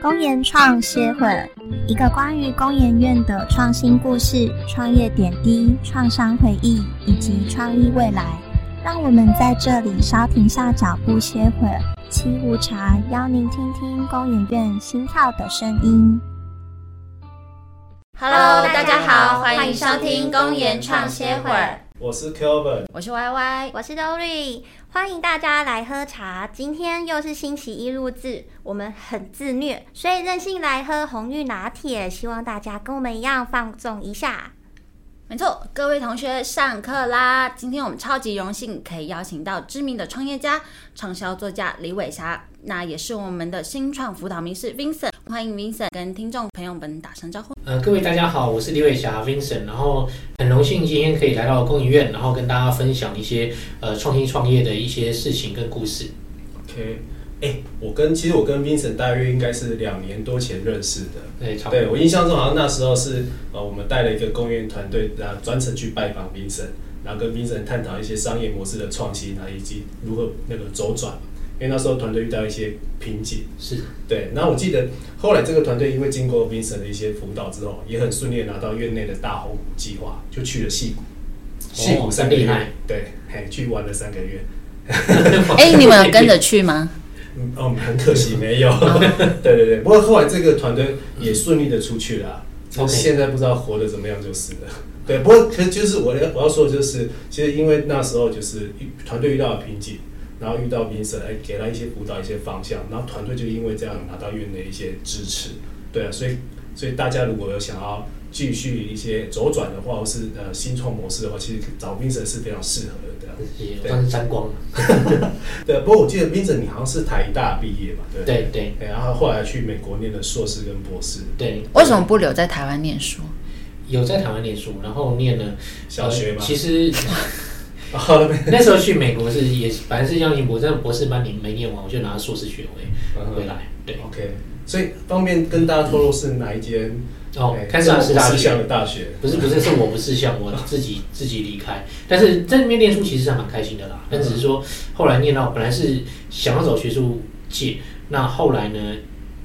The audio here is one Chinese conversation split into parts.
公研创歇会，一个关于公研院的创新故事、创业点滴、创伤回忆以及创意未来。让我们在这里稍停下脚步歇会儿，沏壶茶，邀您听听公研院心跳的声音。Hello，大家好，欢迎收听公研创歇会儿。我是 Kelvin，我是 Y Y，我是 Dory，欢迎大家来喝茶。今天又是星期一录制，我们很自虐，所以任性来喝红玉拿铁。希望大家跟我们一样放纵一下。没错，各位同学上课啦！今天我们超级荣幸可以邀请到知名的创业家、畅销作家李伟霞，那也是我们的新创辅导名师 Vincent。欢迎 Vincent 跟听众朋友们打声招呼。呃，各位大家好，我是李伟霞 Vincent，然后很荣幸今天可以来到工研院，然后跟大家分享一些呃创新创业的一些事情跟故事。OK，哎、我跟其实我跟 Vincent 大约应该是两年多前认识的。对，差不多。对我印象中好像那时候是呃，我们带了一个公园团队，然后专程去拜访 Vincent，然后跟 Vincent 探讨一些商业模式的创新啊，以及如何那个周转。因为那时候团队遇到一些瓶颈，是对。然后我记得后来这个团队因为经过 Vincent 的一些辅导之后，也很顺利的拿到院内的大红股计划，就去了戏谷，戏谷三个月真厉害，对，嘿，去玩了三个月。哎、你们有跟着去吗？嗯，哦，很可惜没有。对对对，不过后来这个团队也顺利的出去了啊，只是 OK 现在不知道活得怎么样就是了。对，不过可就是我要我要说的就是，其实因为那时候就是团队遇到了瓶颈，然后遇到评审，哎，给他一些辅导、一些方向，然后团队就因为这样拿到院内一些支持。对啊，所以所以大家如果有想要继续一些左转的话，或是呃新创模式的话，其实找评审是非常适合的。这样。也算是沾光了。对，不过我记得 Vincent 你好像是台大毕业嘛，对不对？对然后后来去美国念了硕士跟博士，对，为什么不留在台湾念书？有在台湾念书，然后念了小学嘛呃其实哦，那时候去美国是也是本来是要念博，但博士班你没念完，我就拿硕士学位回来。对，OK，所以方便跟大家透露是哪一间？哦哎，开萨斯大学不识相的大学。不是不是，是我不是像我自己 自己离开，但是在那边念书其实还蛮开心的啦。但只是说后来念到本来是想要走学术界，那后来呢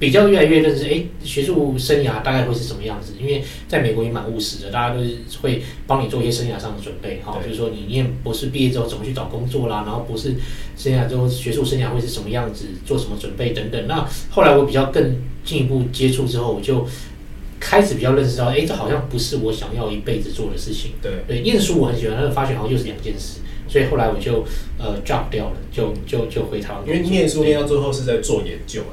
比较越来越认识，哎，学术生涯大概会是什么样子？因为在美国也蛮务实的，大家都是会帮你做一些生涯上的准备，哈，对就是说你念博士毕业之后怎么去找工作啦，然后博士生涯之后学术生涯会是什么样子，做什么准备等等。那后来我比较更进一步接触之后，我就。开始比较认识到，哎、这好像不是我想要一辈子做的事情。对，对，念书我很喜欢，但是发现好像又是两件事，所以后来我就呃 drop 掉了，就就就回台湾。因为念书念到最后是在做研究啊。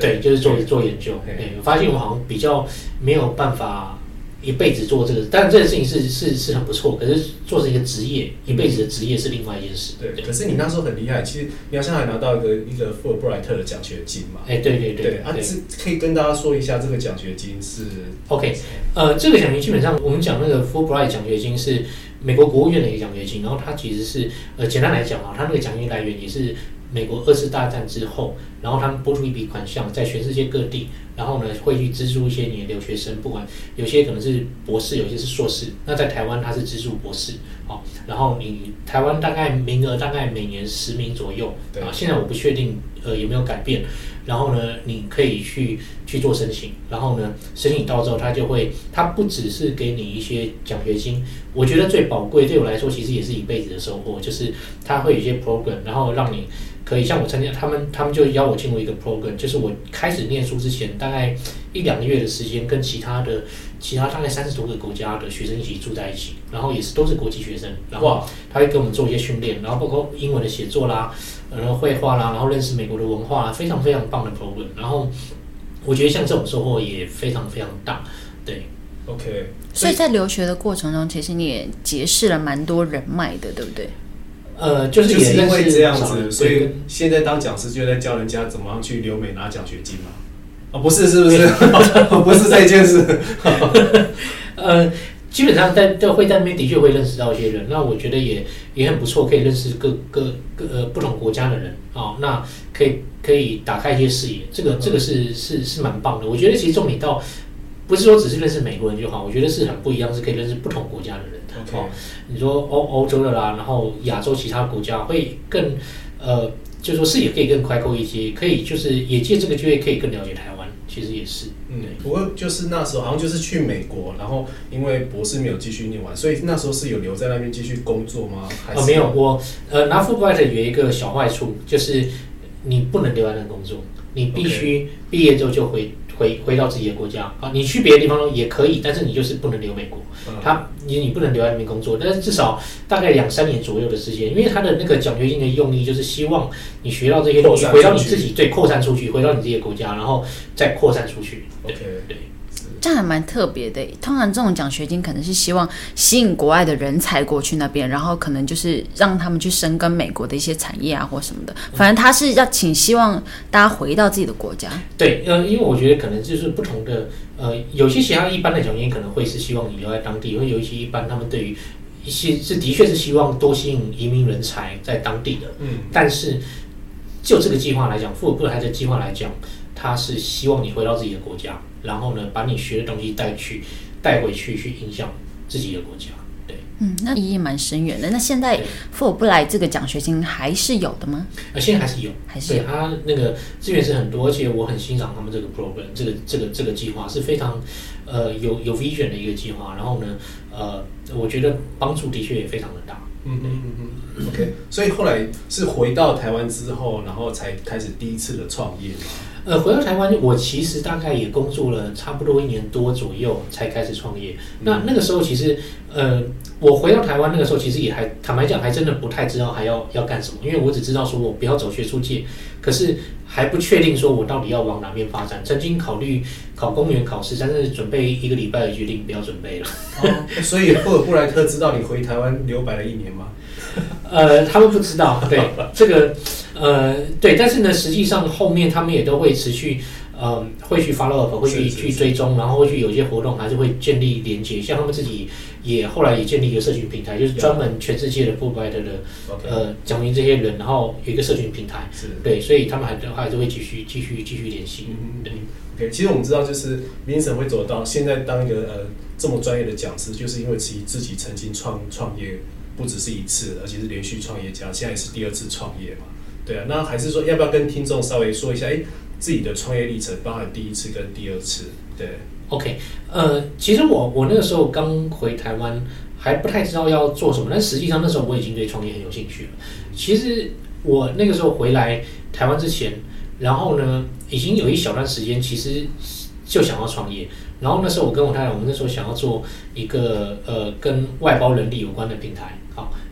对，就是做做研究。对对，我发现我好像比较没有办法一辈子做这个，但这件事情是是是很不错，可是做成一个职业，一辈子的职业是另外一件事。对，可是你那时候很厉害，其实你好像还拿到一个一个富尔布莱特的奖学金嘛。哎，对对对对啊，这可以跟大家说一下这个奖学金是 OK，呃，这个奖学金基本上我们讲那个 Fulbright 奖学金是美国国务院的一个奖学金，然后它其实是呃简单来讲啊，它那个奖学金来源也是美国二次大战之后，然后他们拨出一笔款项在全世界各地，然后呢会去资助一些你的留学生，不管有些可能是博士，有些是硕士，那在台湾他是资助博士，好、然后你台湾大概名额大概每年十名左右，对。啊，现在我不确定呃有没有改变，然后呢，你可以去去做申请，然后呢，申请到之后，他就会，他不只是给你一些奖学金，我觉得最宝贵，对我来说其实也是一辈子的收获，就是他会有一些 program，然后让你可以像我参加，他们他们就邀我进入一个 program，就是我开始念书之前，大概一两个月的时间，跟其他的其他大概三十多个国家的学生一起住在一起，然后也是都是国际学生，然后，他会给我们做一些训练，然后包括英文的写作啦，呃然后绘画啦，然后认识美国的文化啦，非常非常棒的 program。然后我觉得像这种收获也非常非常大，对。OK，所以在留学的过程中，其实你也结识了蛮多人脉的，对不对？呃，就是就是因为这样子，所以现在当讲师就在教人家怎么样去留美拿奖学金嘛。哦，不是，是不是？不是这件事。呃，基本上在在会在那边的确会认识到一些人，那我觉得也也很不错，可以认识各各各呃不同国家的人啊、那可以可以打开一些视野，这个这个是是是蛮棒的。我觉得其实重点到不是说只是认识美国人就好，我觉得是很不一样，是可以认识不同国家的人的。哦，你说欧欧洲的啦，然后亚洲其他国家会更呃，就说视野可以更开阔一些，可以就是也借这个机会可以更了解台湾。其其实也是。嗯，不过就是那时候好像就是去美国，然后因为博士没有继续念完，所以那时候是有留在那边继续工作吗？还是哦，没有，我呃拿 Fulbright 有一个小坏处，就是你不能留在那工作，你必须毕业之后就回回回到自己的国家啊。你去别的地方也可以，但是你就是不能留美国。嗯他你你不能留在那边工作，但是至少大概两三年左右的时间，因为他的那个奖学金的用意就是希望你学到这些东西，回到你自己对扩散出去，回到你自己的国家，然后再扩散出去。对 OK 对。这样还蛮特别的。通常这种奖学金可能是希望吸引国外的人才过去那边，然后可能就是让他们去深耕美国的一些产业啊或什么的。反正他是要请希望大家回到自己的国家。对，呃，因为我觉得可能就是不同的，呃，有些其他一般的奖学金可能会是希望你留在当地，会有一些一般他们对于一些是的确是希望多吸引移民人才在当地的，嗯但是就这个计划来讲，富尔布莱的计划来讲，他是希望你回到自己的国家，然后呢，把你学的东西带去带回去，去影响自己的国家。对，嗯，那意义蛮深远的。那现在对富尔布莱这个奖学金还是有的吗？呃，现在还是有，还是有？他那个资源是很多，而且我很欣赏他们这个 program，这个这个这个计划是非常呃有有 vision 的一个计划。然后呢，呃，我觉得帮助的确也非常的大。嗯嗯嗯嗯，OK。所以后来是回到台湾之后，然后才开始第一次的创业嘛。呃，回到台湾，我其实大概也工作了差不多一年多左右才开始创业。那那个时候其实，呃，我回到台湾那个时候，其实也还坦白讲，还真的不太知道还要要干什么，因为我只知道说我不要走学术界，可是还不确定说我到底要往哪边发展。曾经考虑考公务员考试，但是准备一个礼拜的决定不要准备了。哦，所以霍尔布莱特知道你回台湾留白了一年吗？呃，他们不知道，对 这个，呃，对，但是呢，实际上后面他们也都会持续，呃，会去 follow up，会去去追踪，然后会去有一些活动，还是会建立连接。像他们自己也后来也建立一个社群平台，就是专门全世界的 Fulbright 的 OK，呃讲明这些人，然后有一个社群平台，是。对，所以他们还还是会继续继续继续联系。嗯对 OK，其实我们知道，就是 Vincent 会走到现在当一个呃这么专业的讲师，就是因为自己自己曾经创创业不只是一次，而且是连续创业家，现在是第二次创业嘛。对啊，那还是说要不要跟听众稍微说一下，哎，自己的创业历程，包含第一次跟第二次，对，OK，呃，其实我我那个时候刚回台湾，还不太知道要做什么，但实际上那时候我已经对创业很有兴趣了。其实我那个时候回来台湾之前，然后呢，已经有一小段时间，其实就想要创业。然后那时候我跟我太太，我们那时候想要做一个呃跟外包人力有关的平台，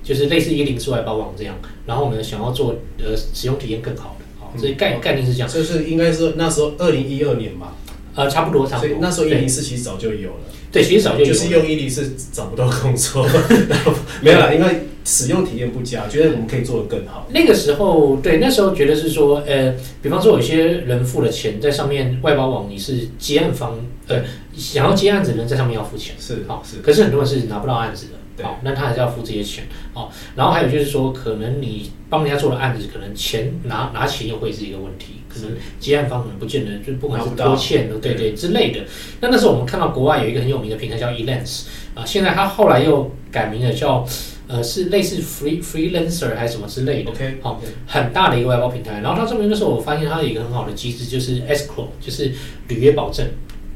就是类似一零四外包网这样。然后我们，想要做呃使用体验更好的，好，所以概嗯概念是这样，就是应该是那时候二零一二年吧，呃，差不多差不多。所以那时候一对零四其实早就有了。对，其实早就有了就是用一零四找不到工作，然后 没有啦，因为使用体验不佳，觉得我们可以做得更好。那个时候，对，那时候觉得是说，呃，比方说有些人付了钱在上面，外包网你是接案方，呃，想要接案子的人在上面要付钱，是好是，可是很多人是拿不到案子的，对好，那他还是要付这些钱，好，然后还有就是说，可能你帮人家做了案子，可能钱拿拿钱又会是一个问题，可能结案方可能不见得，就不管是拖欠的，对对之类的。那那时候我们看到国外有一个很有名的平台叫 Elance 啊，现在他后来又改名了叫，呃，是类似 Free Freelancer 还是什么之类的。OK，好很大的一个外包平台。然后它上面那时候我发现它有一个很好的机制，就是 escrow，就是履约保证。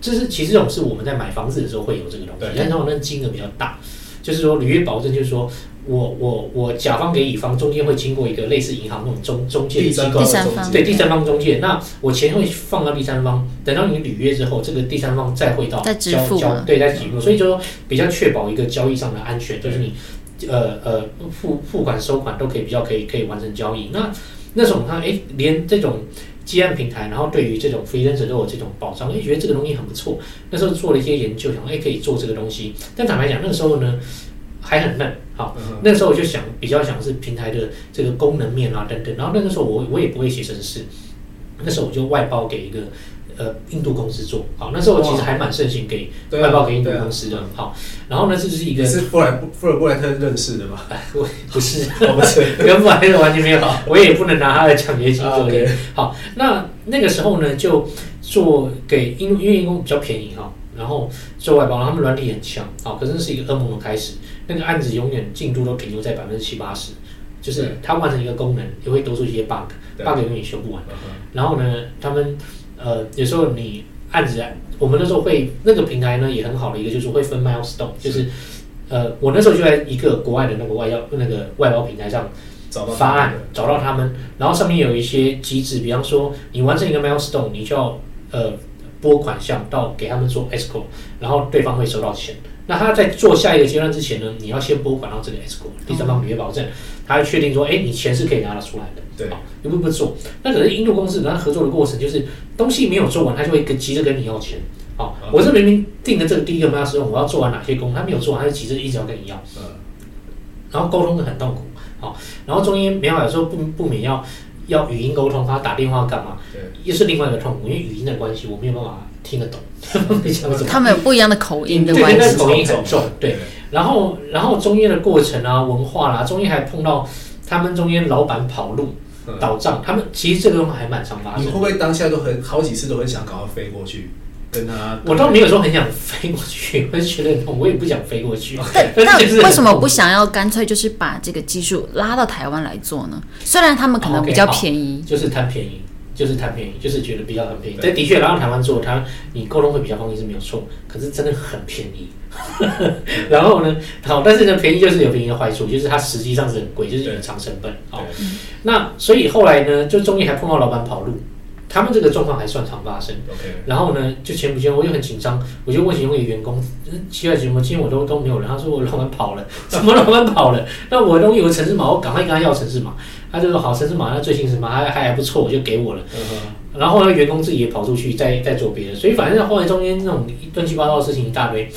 这是其实这种是我们在买房子的时候会有这个东西对，但是那个金额比较大。就是说履约保证，就是说我我我甲方给乙方中间会经过一个类似银行那种中中介机构第三方。对第三方中介，那我钱会放到第三方，等到你履约之后，这个第三方再汇到交交对再支付，所以就说比较确保一个交易上的安全，就是你呃呃付付款收款都可以比较可以可以完成交易。那那种他哎，连这种接案平台，然后对于这种 freelancer 都有这种保障，哎，觉得这个东西很不错。那时候做了一些研究，想哎可以做这个东西，但坦白讲，那个时候呢还很嫩，好。嗯那时候我就想比较想是平台的这个功能面啊等等，然后那个时候我我也不会写程式，那时候我就外包给一个呃印度公司做，好，那时候我其实还蛮盛行给外包给印度公司的，好，然后呢这是一个也是富莱富尔布莱特认识的嘛？哎我不是我，不是。跟布莱特完全没有，我也不能拿他的奖学金啊做这个，OK，好，那那个时候呢，就做给因为因为因为比较便宜哈，然后做外包，然后他们软体很强，好，可是是一个噩梦的开始，那个案子永远进度都停留在百分之七八十，就是对。它完成一个功能，也会多出一些 bug，bug 对。永远修不完。然后呢，他们呃有时候你案子啊，我们那时候会那个平台呢也很好的一个就是会分 milestone，就是呃我那时候就在一个国外的那个外交那个外包平台上找到发案找到他们，然后上面有一些机制，比方说你完成一个 milestone，你就要呃拨款项到给他们做 escrow，然后对方会收到钱。那他在做下一个阶段之前呢，你要先拨款到这个 escrow，第三方履约保证，他要确定说，哎，你钱是可以拿得出来的。对好，有不不做？那可是印度公司跟他合作的过程，就是东西没有做完，他就会跟急着跟你要钱。好，嗯我是明明定的这个第一个 milestone，我要做完哪些工，他没有做完，他就急着一直要跟你要。嗯，然后沟通的很痛苦，好，然后中间没办法有时候不不免要要语音沟通，他打电话干嘛，对，又是另外一个痛苦，因为语音的关系，我没有办法听得懂，你讲什么。他们有不一样的口音的对对，关系那。口音很重，对。然后，然后中间的过程啊，文化啦，中间还碰到他们中间老板跑路、嗯倒账，他们其实这个东西还蛮常发生的。你会不会当下都很好几次都很想赶快飞过去跟他？我倒没有说很想飞过去，我是觉得很痛，我也不想飞过去。但但为什么不想要干脆就是把这个技术拉到台湾来做呢？虽然他们可能比较便宜，就是贪便宜，就是贪便宜，就是觉得比较很便宜。对但的确，然后台湾做，它你沟通会比较方便是没有错，可是真的很便宜。然后呢，好，但是呢，便宜就是有便宜的坏处，就是它实际上是很贵，就是隐藏成本。好，对那所以后来呢，就中间还碰到老板跑路，他们这个状况还算常发生。，OK，然后呢，就前不久我就很紧张，我就问其中一个员工，呃奇怪，怎么今天我都都没有人？他说我老板跑了，怎么老板跑了？那我的东西有个城市码，我赶快跟他要城市码。他就说好，城市码那最新城市码还还还不错，我就给我了。嗯然后呢，员工自己也跑出去在在做别的，所以反正后来中间那种乱七八糟的事情一大堆。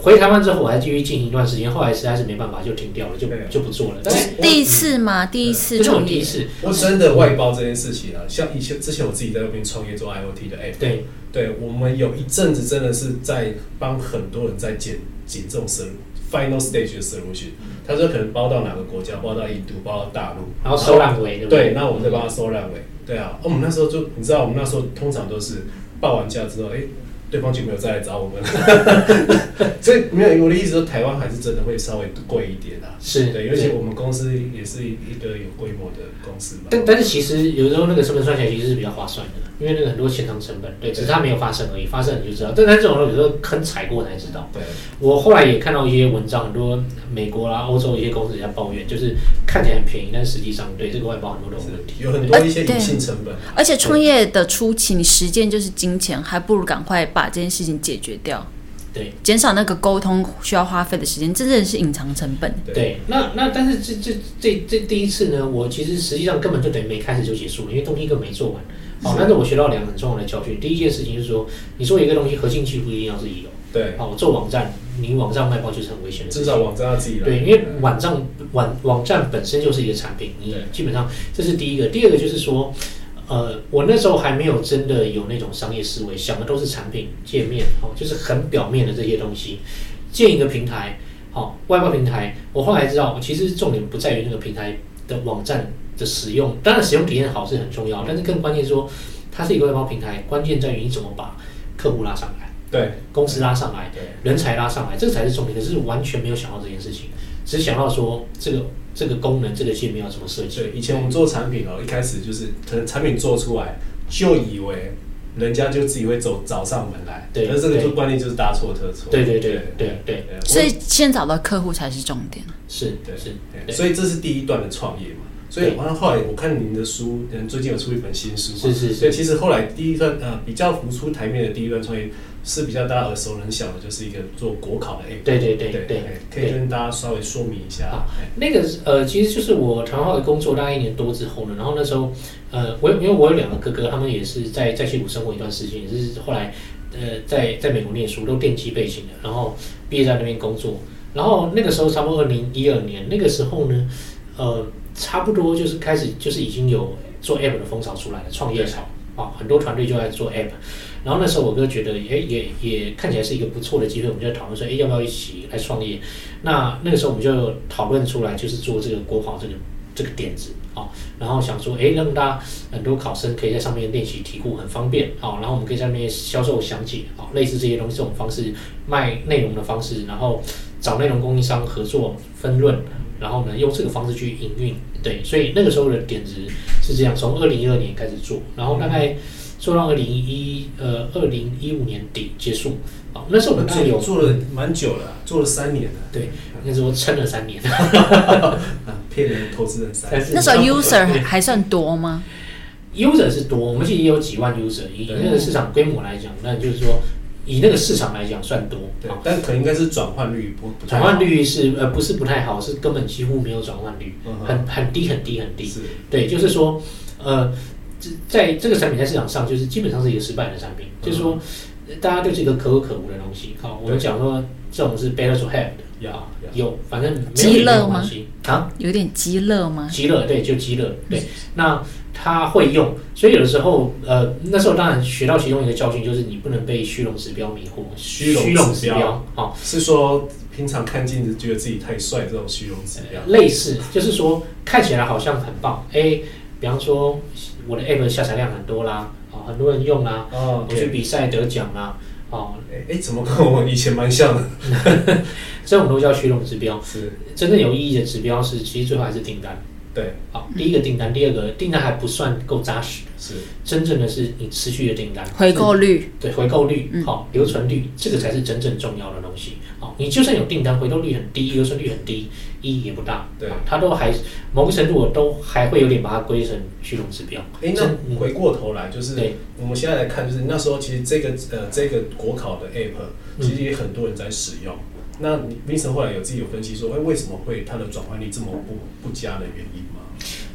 回台湾之后，我还继续进行一段时间，后来实在是没办法，就停掉了，就就不做了。但是第一次嘛？第一次这是我创业，第一次，我真的外包这件事情啊，像以前之前我自己在那边创业做 IOT 的 app，对对我们有一阵子真的是在帮很多人在剪剪这种 sol final stage 的 solution，他说可能包到哪个国家，包到印度，包到大陆，然后收烂尾，对不对，那我们再帮他收烂尾。对啊，哦我们那时候就你知道，我们那时候通常都是报完价之后，哎、对方就没有再来找我们了。所以没有我的意思说，台湾还是真的会稍微贵一点啊。是对，尤其我们公司也是一个有规模的公司嘛。但但是其实有时候那个成本算起来其实是比较划算的，因为那个很多潜藏成本，对，只是它没有发生而已，发生你就知道。但但这种东西有时候坑踩过才知道。对，我后来也看到一些文章，很多美国啦、欧洲一些公司也在抱怨，就是看起来很便宜，但实际上对这个外包很多都有问题。有很多一些隐性成本啊。而且创业的初期，你时间就是金钱，还不如赶快把这件事情解决掉，对减少那个沟通需要花费的时间，真正是隐藏成本。对，那那但是这这这这第一次呢，我其实实际上根本就等于没开始就结束了，因为东西根本没做完。好，但是我学到两个很重要的教训。第一件事情就是说，你做一个东西，核心技术一定要自己有。对，好，做网站，你网站卖包就是很危险的。至少网站要自己来。对，因为网站网网站本身就是一个产品，你基本上这是第一个。第二个就是说，呃，我那时候还没有真的有那种商业思维，想的都是产品界面，哦，就是很表面的这些东西。建一个平台，好、外包平台，我后来知道，其实重点不在于那个平台的网站的使用，当然使用体验好是很重要，但是更关键说，它是一个外包平台，关键在于你怎么把客户拉上来，对公司拉上来，对人才拉上来，这个才是重点。可是完全没有想到这件事情，只想到说这个这个功能、这个界面要怎么设计。对，以前我们做产品哦，一开始就是可能产品做出来，就以为人家就自己会走找上门来。对而这个就观念就是大错特错。对对对对对，所以先找到客户才是重点。是对是，对所以这是第一段的创业嘛。所以对。完了后来我看您的书，嗯，最近有出一本新书，是是是。所以其实后来第一段呃比较浮出台面的第一段创业是比较大家耳熟能详的，就是一个做国考的 app。对对对对对哎可以跟大家稍微说明一下。那个呃，其实就是我台湾话的工作大概一年多之后呢，然后那时候呃，我有因为我有两个哥哥，他们也是在在西谷生活一段时间，也是后来呃在在美国念书，都电机背景的，然后毕业在那边工作，然后那个时候差不多二零一二年，那个时候呢，呃，差不多就是开始就是已经有做 app 的风潮出来了，创业潮啊，很多团队就在做 app。然后那时候我哥觉得，诶，也也看起来是一个不错的机会，我们就讨论说，诶，要不要一起来创业？那那个时候我们就讨论出来，就是做这个国考这个这个点子啊、然后想说，诶，让大家很多考生可以在上面练习题库，很方便啊、然后我们可以在上面销售详解啊、类似这些东西这种方式卖内容的方式，然后找内容供应商合作分润，然后呢用这个方式去营运，对，所以那个时候的点子是这样，从二零一二年开始做，然后大概。做到二零一呃二零一五年底结束。哦，那是我们最有做了蛮久了，做了三年了。对，那时候撑了三年。啊，骗人投资人三年。那时候 user 还算多吗？user 是多，我们其实也有几万 user，以那个市场规模来讲，那就是说以那个市场来讲算多。对好，但可能应该是转换率不不太好转换率是呃不是不太好，是根本几乎没有转换率，嗯很很低很低很低。对，就是说呃，这在这个产品在市场上就是基本上是一个失败的产品，就是说呃大家对这个可有可无的东西。好，我们讲说这种是 better to have 的，有反正没有鸡也没有肋吗关系啊。有点鸡肋吗？极乐，对，就极乐，对。那他会用，所以有的时候，呃，那时候当然学到其中一个教训，就是你不能被虚荣指标迷惑。虚荣指标好、是说平常看镜子觉得自己太帅这种虚荣指标。类似，就是说看起来好像很棒，哎，比方说我的 app 下载量很多啦，哦，很多人用啦，哦我去比赛得奖啦，哦，哎哎，怎么跟我以前蛮像的？这种都叫虚荣指标。是，真正有意义的指标是，其实最后还是订单。对，好，第一个订单，第二个订单还不算够扎实，是真正的是你持续的订单，回购率对回购率嗯，好、留存率，这个才是真正重要的东西。好、你就算有订单，回购率很低，留存率很低，意义也不大。对它都还某个程度，我都还会有点把它归成虚荣指标。哎，那回过头来，就是对我们现在来看，就是那时候其实这个呃这个国考的 app，嗯其实也很多人在使用。那你 Vincent 后来有自己有分析说，哎，为什么会它的转换率这么不不佳的原因吗？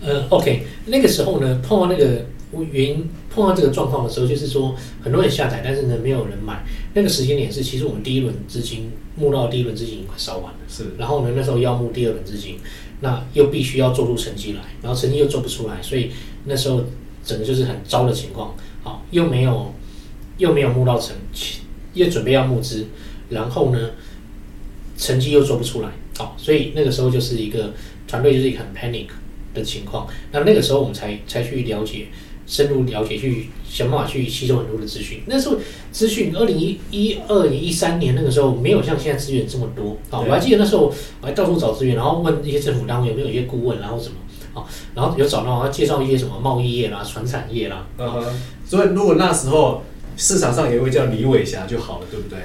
呃，OK，那个时候呢，碰到那个原因，碰到这个状况的时候，就是说很多人下载，但是呢没有人买。那个时间点是，其实我们第一轮资金募到第一轮资金已经快烧完了。是然后呢，那时候要募第二轮资金，那又必须要做出成绩来，然后成绩又做不出来，所以那时候整个就是很糟的情况。好，又没有又没有募到成，又准备要募资，然后呢，成绩又做不出来。好，所以那个时候就是一个团队就是一个很 panic 的情况。那那个时候我们才才去了解。深入了解，去想办法去吸收很多的资讯。那时候资讯，二零一一二年、一三年那个时候没有像现在资源这么多啊。对我还记得那时候我还到处找资源，然后问一些政府单位有没有一些顾问，然后什么啊，然后有找到，要介绍一些什么贸易业啦、船产业啦。嗯哼，所以如果那时候市场上有一位叫李伟霞就好了，对不对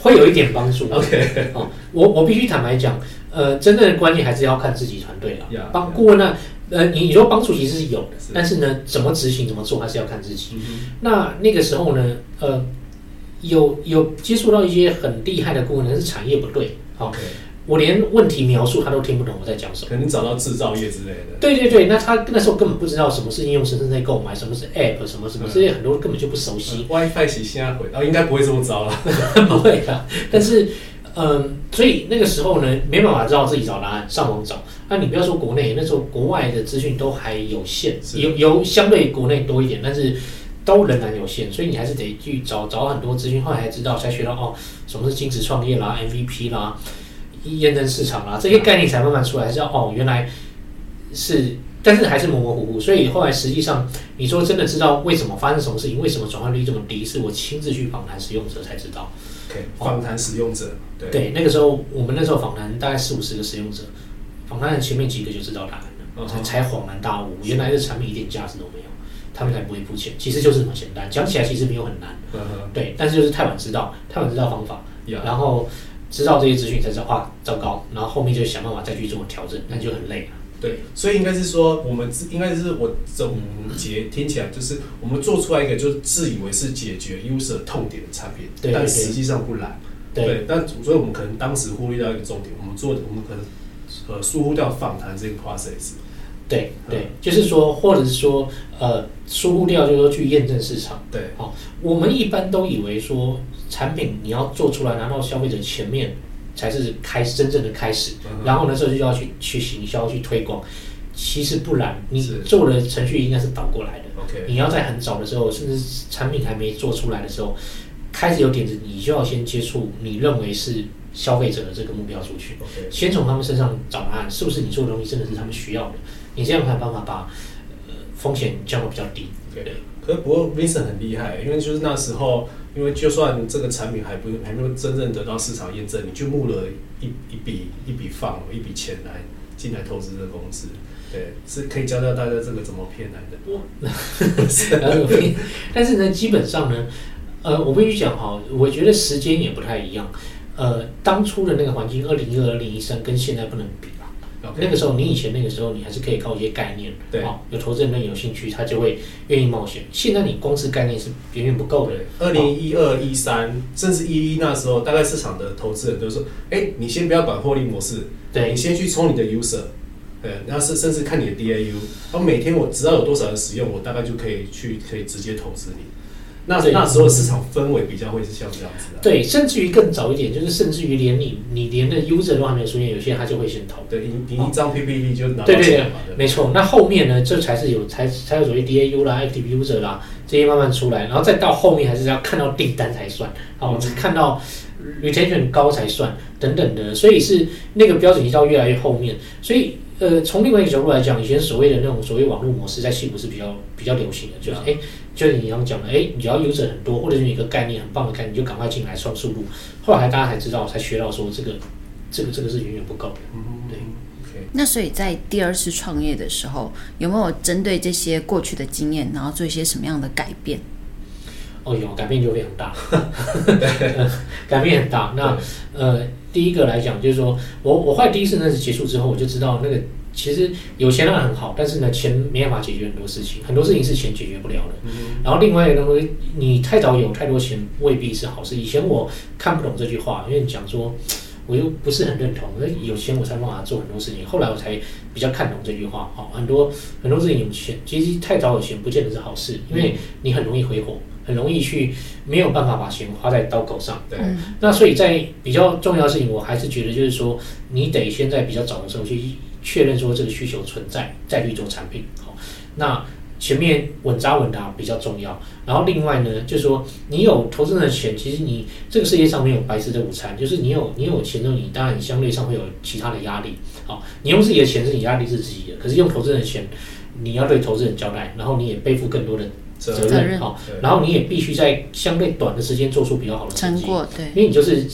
会有一点帮助。？OK，哦，我我必须坦白讲，呃，真正的关键还是要看自己团队了。帮顾问呢，呃，你你说帮助其实是有但是呢，怎么执行、怎么做，还是要看自己。嗯那那个时候呢，呃，有有接触到一些很厉害的顾问，但是产业不对，好、我连问题描述他都听不懂我在讲什么。可能找到制造业之类的。对对对，那他那时候根本不知道什么是应用生成在购买，什么是 App，什么什么这些很多根本就不熟悉。WiFi 洗现在回，哦，应该不会这么糟了。不会的，但是，嗯，所以那个时候呢，没办法知道自己找答案，上网找。那你不要说国内，那时候国外的资讯都还有限，有有相对国内多一点，但是都仍然有限，所以你还是得去找找很多资讯，后来才知道，才学到哦，什么是金石创业啦、MVP 啦、验证市场啦，这些概念才慢慢出来，知道哦，原来是。但是还是模模糊糊，所以后来实际上，你说真的知道为什么发生什么事情，为什么转换率这么低，是我亲自去访谈使用者才知道。OK，访谈使用者，对，对，那个时候我们那时候访谈大概四五十个使用者，访谈的前面几个就知道答案了，才才恍然大悟，原来的产品一点价值都没有，他们才不会付钱。其实就是这么简单，讲起来其实没有很难，对，但是就是太晚知道，太晚知道方法，呀，然后知道这些资讯才知道啊糟糕，然后后面就想办法再去做调整，那就很累了。对，所以应该是说，我们自应该是我总结听起来就是我们做出来一个就是自以为是解决 user 痛点的产品，对对对但实际上不然。对但所以我们可能当时忽略掉一个重点，我们做我们可能呃疏忽掉访谈这个 process。对对，就是说，或者是说，呃，疏忽掉，就是说去验证市场。对，好我们一般都以为说，产品你要做出来拿到消费者前面才是开始真正的开始，嗯然后呢，这就要去去行销去推广。其实不然，你做的程序应该是倒过来的。OK，你要在很早的时候，甚至产品还没做出来的时候，开始有点子，你就要先接触你认为是消费者的这个目标族群，OK，先从他们身上找答案，是不是你做的东西真的是他们需要的？你这样才有办法把呃风险降到比较低。对可是不过 Vincent 很厉害，因为就是那时候，因为就算这个产品还不还没有真正得到市场验证，你就募了一一笔一笔放一笔钱来进来投资这个公司。对，是可以教教大家这个怎么骗来的。但是呢，基本上呢，呃，我必须讲哈，我觉得时间也不太一样。呃，当初的那个环境，二零一二、二零一三跟现在不能比那个时候，你以前那个时候，你还是可以靠一些概念，对好、有投资人对有兴趣，他就会愿意冒险。现在你光是概念是远远不够的。对，二零一二、一三，甚至一一那时候，大概市场的投资人都说：“哎、你先不要管获利模式，对你先去冲你的 user，对，然后是甚至看你的 DAU，然后每天我只要有多少人使用，我大概就可以去可以直接投资你。那对。那时候市场氛围比较会是像这样子的、对，甚至于更早一点，就是甚至于连你你连的 user 都还没有出现，有些人他就会先投。对，你你一张 PPT 就拿到对对对钱嘛，对没错，那后面呢，这才是有才才有所谓 DAU 啦、Active User 啦这些慢慢出来，然后再到后面还是要看到订单才算，哦，嗯。看到 retention 高才算等等的，所以是那个标准移到越来越后面，所以呃，从另外一个角度来讲，以前所谓的那种所谓网络模式在西部是比较比较流行的，就是哎、就是你刚刚讲的，哎，你只要 user 很多，或者是你有一个概念很棒的概念，你就赶快进来创速度。后来大家才知道，才学到说这个这个这个是远远不够的。嗯对，OK，那所以在第二次创业的时候，有没有针对这些过去的经验，然后做一些什么样的改变？哦，有改变就非常大，改变很大。那呃，第一个来讲就是说，我我后来第一次那次结束之后，我就知道那个其实有钱当然很好，但是呢，钱没办法解决很多事情，很多事情是钱解决不了的。嗯然后另外一个东西，你太早有太多钱未必是好事。以前我看不懂这句话，因为你讲说。我又不是很认同，那有钱我才办法做很多事情。后来我才比较看懂这句话。好，很多很多事情有钱，其实太早有钱不见得是好事，因为你很容易挥霍，很容易去没有办法把钱花在刀口上。对，嗯那所以在比较重要的事情，我还是觉得就是说，你得先在比较早的时候去确认说这个需求存在，再去做产品。好，那前面稳扎稳打比较重要。然后另外呢，就是说你有投资人的钱，其实你这个世界上没有白吃的午餐，就是你有你有钱的，你当然相对上会有其他的压力。好，你用自己的钱是你压力是自己的，可是用投资人的钱，你要对投资人交代，然后你也背负更多的责任任。好，然后你也必须在相对短的时间做出比较好的成绩。成果对，因为你就是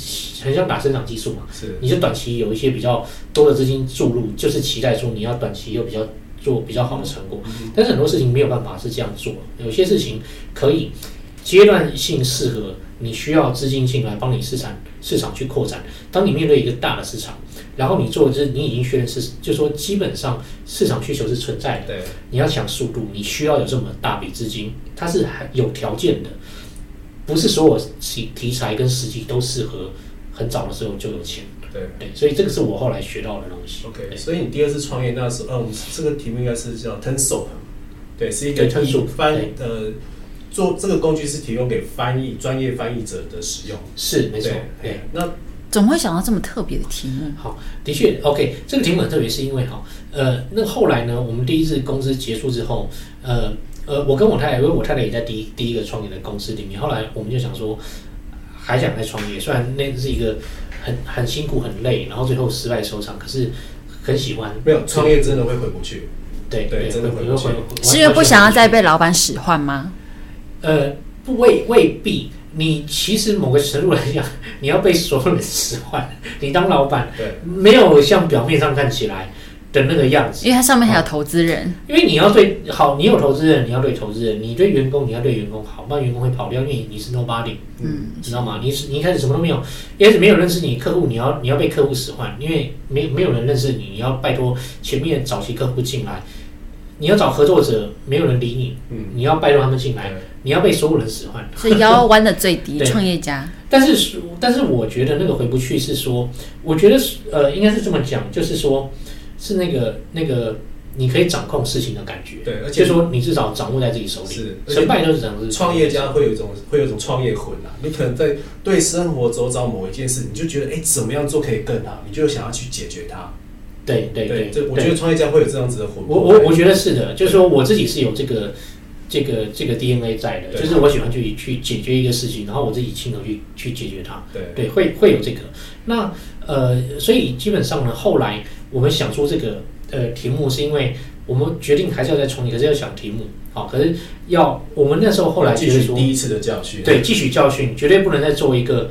很像打生长激素嘛，是你就短期有一些比较多的资金注入，就是期待说你要短期有比较做比较好的成果。但是很多事情没有办法是这样做，有些事情可以阶段性适合，你需要资金进来帮你市场市场去扩展。当你面对一个大的市场，然后你做的就是你已经确认是，就说基本上市场需求是存在的，对，你要抢速度，你需要有这么大笔资金，它是很有条件的，不是所有题题材跟时机都适合很早的时候就有钱。对。对，所以这个是我后来学到的东西。OK，所以你第二次创业那时候，嗯，这个题目应该是叫 Ten Soap，对，是一个翻译呃做这个工具是提供给翻译专业翻译者的使用，是没错，对对。，那怎么会想到这么特别的题目？好，的确，OK，这个题目很特别，是因为哈，呃，那后来呢，我们第一次公司结束之后，呃呃，我跟我太太，因为我太太也在第一第一个创业的公司里面，后来我们就想说，还想再创业，虽然那是一个很很辛苦、很累，然后最后失败收场，可是很喜欢。没有创业真的会回不去，对对真的回不去是因为不想要再被老板使唤吗？呃，不未未必。你其实某个程度来讲，你要被所有人使唤，你当老板对，没有像表面上看起来的那个样子。因为它上面还有投资人，因为你要对好，你有投资人，你要对投资人；你对员工，你要对员工好，不然员工会跑掉，因为你是 nobody，嗯，知道吗？你是你一开始什么都没有，一开始没有认识你客户，你要你要被客户使唤，因为没没有人认识你，你要拜托前面早期客户进来，你要找合作者，没有人理你，嗯，你要拜托他们进来，对你要被所有人使唤。所以腰弯的最低，创业家，但是，但是我觉得那个回不去是说，我觉得是呃，应该是这么讲，就是说，是那个那个你可以掌控事情的感觉，对，而且就说你至少掌握在自己手里，是成败都是掌握在创业家会有一种会有一种创业魂啊，你可能在对生活周遭某一件事，你就觉得哎、怎么样做可以更好，你就想要去解决它。对对对，这我觉得创业家会有这样子的魂。我我我觉得是的，就是说我自己是有这个这个这个 DNA 在的，就是我喜欢去去解决一个事情，然后我自己亲手去去解决它。对对，会会有这个。那呃，所以基本上呢，后来我们想出这个呃题目，是因为我们决定还是要再创业，可是要想题目。好，可是要我们那时候后来继觉得说，续第一次的教训。对，汲取教训，绝对不能再做一个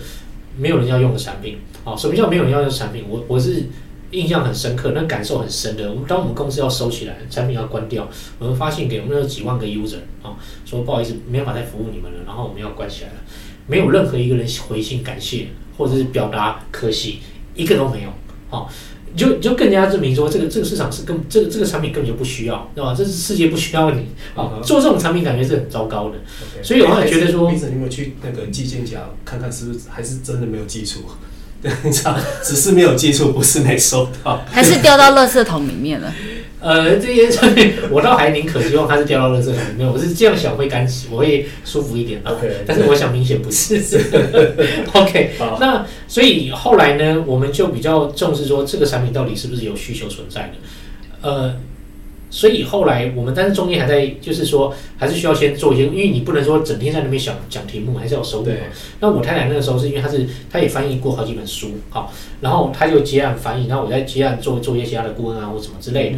没有人要用的产品。好，什么叫没有人要用的产品？我我是印象很深刻，那感受很深的。我们当我们公司要收起来，产品要关掉，我们发信给我们那几万个 user 啊、说不好意思，没办法再服务你们了，然后我们要关起来了。没有任何一个人回信感谢，或者是表达可惜，一个都没有。好、就就更加证明说，这个这个市场是根这个这个产品根本就不需要，对吧？这是世界不需要你啊、嗯做这种产品感觉是很糟糕的。所以我也觉得说，你有没有去那个寄件夹看看是不是还是真的没有寄出？对，你知道，只是没有接触，不是没收到。还是掉到垃圾桶里面了？呃，这些产品我倒还宁可希望它是掉到垃圾桶里面，我是这样想会干洗，我会舒服一点啊。OK，但是我想明显不是。OK，好那所以后来呢，我们就比较重视说这个产品到底是不是有需求存在的。呃，所以后来我们但是中间还在就是说还是需要先做一些，因为你不能说整天在那边想讲题目，还是要有收入嘛。那我太太那个时候是因为她是她也翻译过好几本书，好，然后她就接案翻译，然后我在接案做做一些其他的顾问啊或什么之类的。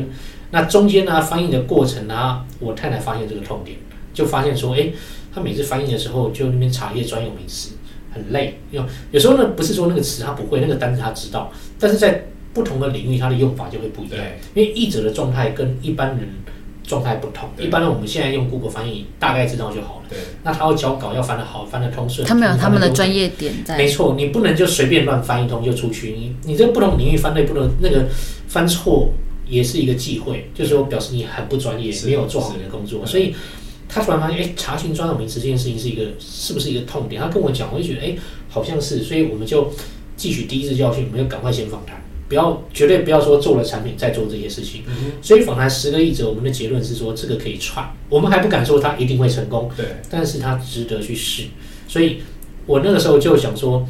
那中间呢，翻译的过程呢，我太太发现这个痛点，就发现说，哎，她每次翻译的时候就那边查一些专有名词，很累。有有时候呢，不是说那个词她不会，那个单词她知道，但是在不同的领域，它的用法就会不一样。因为译者的状态跟一般人状态不同。一般人我们现在用 Google 翻译，大概知道就好了。对，那他要交稿，要翻得好，翻得通顺。他们有他们的专业。点在没。错，你不能就随便乱翻一通就出去。你你这不同领域翻对不能那个翻错也是一个忌讳，就是说表示你很不专业，没有做好你的工作。所以他突然发现，哎，查询专有名词这件事情是一个是不是一个痛点？他跟我讲，我就觉得，哎，好像是。所以我们就汲取第一次教训，我们就赶快先访谈，不要绝对不要说做了产品再做这些事情。嗯所以访谈十个译者，我们的结论是说这个可以串，我们还不敢说它一定会成功，对，但是它值得去试。所以我那个时候就想说，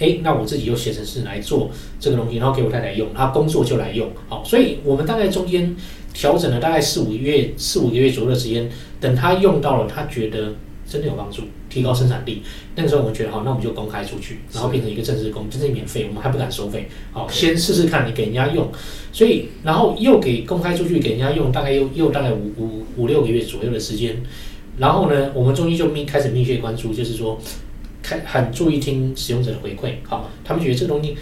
哎，那我自己就写程式来做这个东西，然后给我太太用，她工作就来用。好，所以我们大概中间调整了大概四五个月、四五个月左右的时间，等她用到了，她觉得真的有帮助，提高生产力。那个时候我们觉得好，那我们就公开出去，然后变成一个正式工，真正免费，我们还不敢收费。好，先试试看，你给人家用，所以然后又给公开出去给人家用，大概又又大概五五五六个月左右的时间。然后呢，我们中医就密开始密切关注，就是说，开很注意听使用者的回馈，好，他们觉得这个东西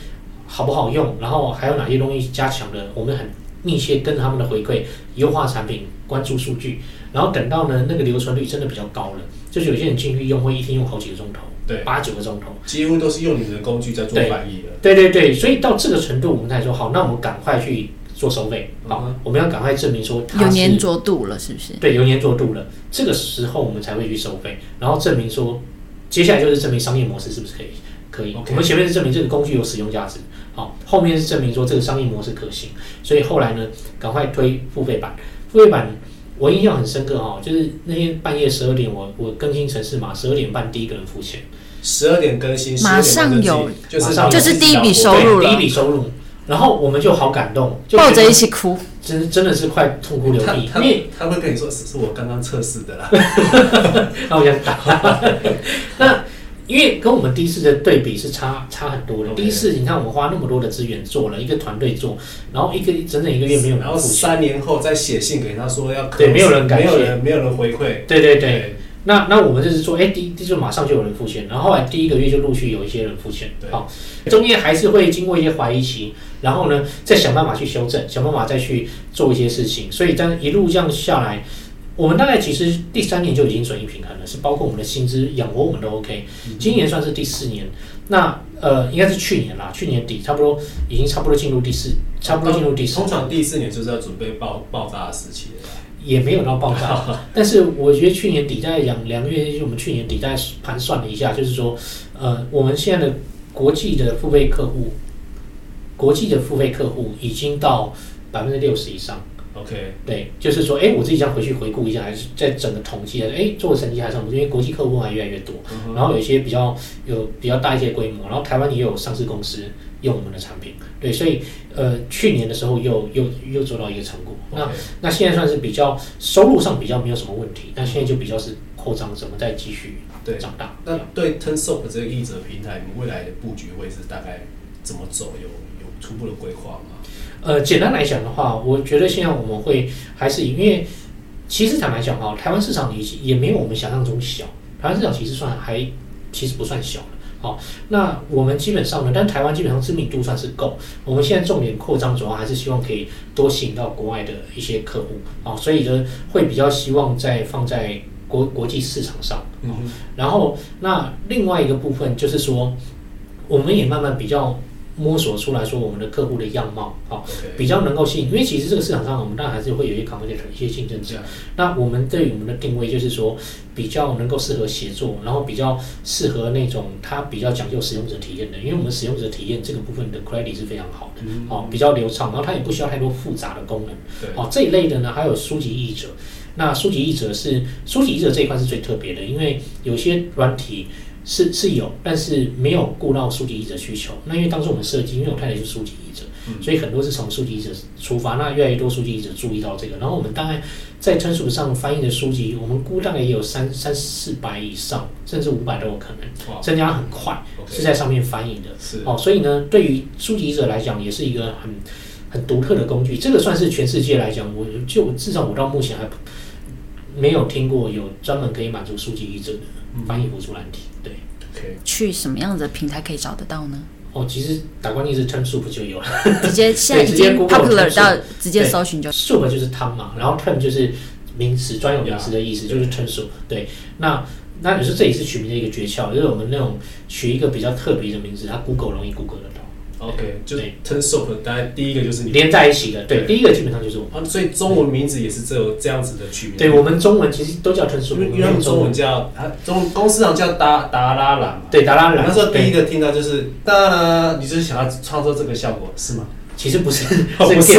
好不好用，然后还有哪些东西加强的，我们很密切跟他们的回馈，优化产品，关注数据，然后等到呢那个留存率真的比较高了，就是有些人进去用会一天用好几个钟头，对八九个钟头，几乎都是用你们的工具在做翻译的。对对对，所以到这个程度，我们才说好，那我们赶快去做收费，好，嗯我们要赶快证明说它有粘着度了，是不是？对，有粘着度了，这个时候我们才会去收费，然后证明说，接下来就是证明商业模式是不是可以，可以。我们前面是证明这个工具有使用价值，好，后面是证明说这个商业模式可行，所以后来呢，赶快推付费版，付费版。我印象很深刻哈，就是那天半夜十二点我，我更新城市码，十二点半第一个人付钱，十二点更新，马上12点有。就是就是第一笔收入了。第一笔收入，然后我们就好感动，就抱着一起哭，真真的是快痛哭流涕，因为他会跟你说是是我刚刚测试的啦，那我想打。那因为跟我们第一次的对比是差差很多的。第一次你看我们花那么多的资源做了一个团队做，然后一个整整一个月没有人然后。三年后再写信给他说要对没有人感谢。没有人没有人回馈，对对对，那那我们就是说，哎，第第就马上就有人付钱，然后后来第一个月就陆续有一些人付钱，对。好，中间还是会经过一些怀疑期，然后呢，再想办法去修正，想办法再去做一些事情，所以但一路这样下来，我们大概其实第三年就已经损益平衡了，是包括我们的薪资养活我们都 OK，今年算是第四年，那呃应该是去年啦，去年底差不多已经差不多进入第四，差不多进入第四通常第四年就是要准备爆爆炸的时期了。也没有到爆炸，但是我觉得去年底在两两个月，就我们去年底在盘算了一下，就是说，呃，我们现在的国际的付费客户，国际的付费客户已经到百分之六十以上。OK，对，就是说，哎，我自己想回去回顾一下，还是在整个统计，哎，做的成绩还算不错，因为国际客户还越来越多，嗯然后有一些比较有比较大一些规模，然后台湾也有上市公司用我们的产品，对，所以呃，去年的时候又又又做到一个成果，那那现在算是比较收入上比较没有什么问题，那现在就比较是扩张，怎么再继续对。长大。那对 TenSoft 这个译者平台，你们未来的布局会是大概怎么走？有有初步的规划吗？呃，简单来讲的话，我觉得现在我们会还是因为其实坦白讲哈，台湾市场也也没有我们想象中小，台湾市场其实算还其实不算小了。好，那我们基本上呢，但台湾基本上知名度算是够。我们现在重点扩张，主要还是希望可以多吸引到国外的一些客户啊，所以呢，会比较希望在放在国国际市场上。嗯然后，那另外一个部分就是说，我们也慢慢比较摸索出来说我们的客户的样貌，好、比较能够吸引，因为其实这个市场上，我们当然还是会有一些 competitor 一些竞争者。那我们对于我们的定位就是说，比较能够适合协作，然后比较适合那种它比较讲究使用者体验的，因为我们使用者体验这个部分的 credit 是非常好的，嗯哦，比较流畅，然后它也不需要太多复杂的功能。对，哦，这一类的呢，还有书籍译者。那书籍译者是书籍译者这一块是最特别的，因为有些软体是是有，但是没有顾到书籍译者需求。那因为当时我们设计，因为我太太是书籍译者，嗯所以很多是从书籍译者出发。那越来越多书籍译者注意到这个，然后我们大概在专属上翻译的书籍，我们估大概也有三三四百以上，甚至五百都有可能，增加很快是在上面翻译的。是哦，所以呢，对于书籍译者来讲，也是一个很很独特的工具。这个算是全世界来讲，我就至少我到目前还没有听过有专门可以满足书籍译者的翻译辅助软体。去什么样的平台可以找得到呢？哦，其实打关键是 turn soup 就有了？直接 现在已直接经 Google popular 到直接搜寻就，soup 就是汤嘛，然后 turn 就是名词专有名词的意思，就是 turn soup。对，那那你说这也是取名的一个诀窍，就是我们那种取一个比较特别的名字，它 Google 容易 Google 得到，OK，就 Turn Soap，大概第一个就是你连在一起的。对，第一个基本上就是我们。啊，所以中文名字也是这有这样子的区别。对我们中文其实都叫 turn soup，因为因为他们中文叫啊，中公司上叫达达拉兰嘛。对达拉兰那时候第一个听到就是达拉，你就是想要创造这个效果是吗？其实不是，哦，不是，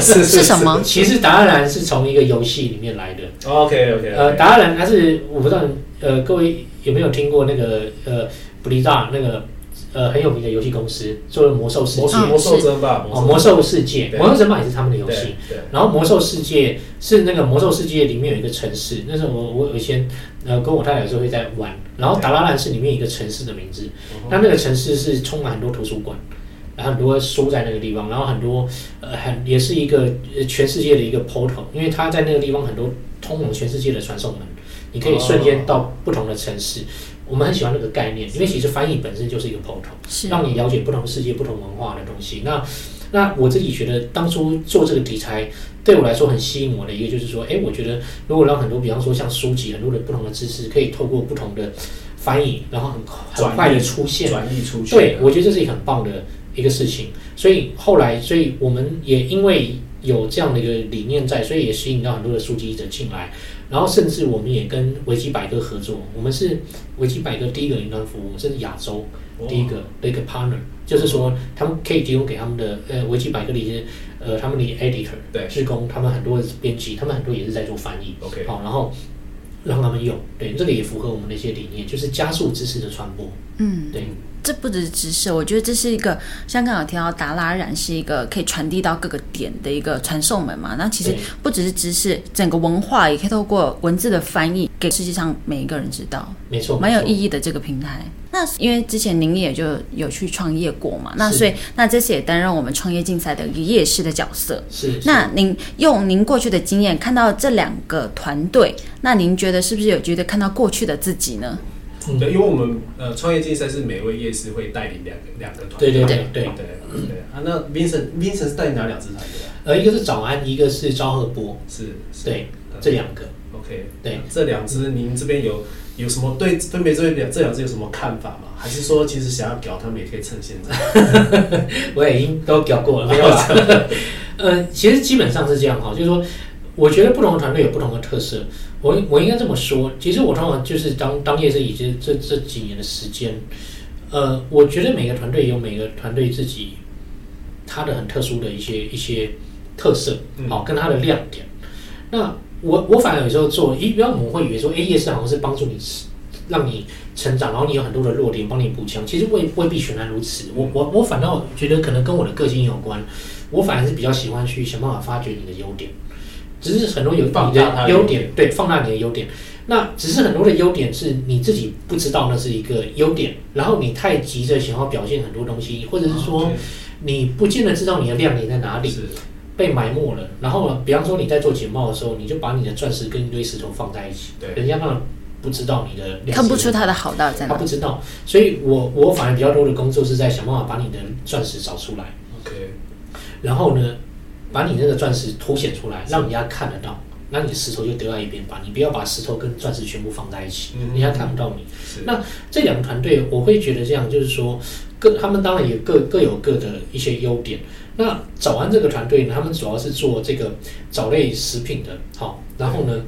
是是，是什么？其实达拉兰是从一个游戏里面来的。？OK OK，呃，达拉兰它是我不知道呃各位有没有听过那个呃布利达那个呃很有名的游戏公司做的魔兽世界魔兽魔兽争霸，哦魔兽世界对魔兽争霸也是他们的游戏。然后魔兽世界是那个魔兽世界里面有一个城市，那时候我我以前呃跟我太太有时候会在玩，然后达拉兰是里面一个城市的名字，那那个城市是充满很多图书馆，然后很多书在那个地方，然后很多呃很也是一个呃全世界的一个 portal，因为它在那个地方很多通往全世界的传送门，你可以瞬间到不同的城市。我们很喜欢那个概念，因为其实翻译本身就是一个 portal。是让你了解不同世界、不同文化的东西。那那我自己觉得，当初做这个题材对我来说很吸引我的一个，就是说，哎，我觉得如果让很多，比方说像书籍，很多的不同的知识，可以透过不同的翻译，然后很很快的出现，转译出去。对，我觉得这是一个很棒的一个事情。所以后来，所以我们也因为有这样的一个理念在，所以也吸引到很多的书籍者进来。然后甚至我们也跟维基百科合作，我们是维基百科第一个云端服务，我们是亚洲哦第一个的一个 partner，就是说他们可以提供给他们的呃维基百科的一些呃他们的 editor 对。职工，他们很多的编辑，他们很多也是在做翻译。OK 好，然后让他们用，对，这个也符合我们的一些理念，就是加速知识的传播。嗯，对，这不只是知识，我觉得这是一个像刚刚有提到达拉染是一个可以传递到各个点的一个传送门嘛。那其实不只是知识，整个文化也可以透过文字的翻译给世界上每一个人知道，没错，蛮有意义的这个平台。那因为之前您也就有去创业过嘛，那所以那这次也担任我们创业竞赛的一个夜市的角色。是是那您用您过去的经验看到这两个团队，那您觉得是不是有觉得看到过去的自己呢？嗯对，因为我们呃创业竞赛是每位夜市会带领两个两个团队。对对对对对对对啊，那 Vincent Vincent 是带领哪两支团队啊？呃，一个是早安，一个是昭和波，是，是对，呃这两个。OK，对这两支您这边有有什么对分别这两这两支有什么看法吗？还是说其实想要搞他们也可以趁现在？我也已经都搞过了，没有了。呃，其实基本上是这样哈，就是说，我觉得不同的团队有不同的特色。我我应该这么说，其实我通常就是当当业是已经这这几年的时间，呃，我觉得每个团队有每个团队自己它的很特殊的一些一些特色，嗯好、跟它的亮点。那我我反而有时候做，一般我们会以为说，哎，夜市好像是帮助你让你成长，然后你有很多的弱点帮你补强，其实未未必全然如此。我我我反倒觉得可能跟我的个性有关，我反而是比较喜欢去想办法发掘你的优点，只是很多有你放大优点点，对，放大你的优点。那只是很多的优点是你自己不知道那是一个优点，然后你太急着想要表现很多东西，或者是说你不见得知道你的亮点在哪里，被埋没了。然后呢，比方说你在做简报的时候，你就把你的钻石跟一堆石头放在一起，对人家那不知道你的量看不出它的好到在哪他不。知道，所以我我反而比较多的工作是在想办法把你的钻石找出来，OK，然后呢，把你那个钻石凸显出来，让人家看得到。那你石头就丢在一边吧，你不要把石头跟钻石全部放在一起，嗯人家看不到你。那这两个团队，我会觉得这样，就是说各他们当然也各各有各的一些优点。那早安这个团队呢，他们主要是做这个藻类食品的，好，然后呢，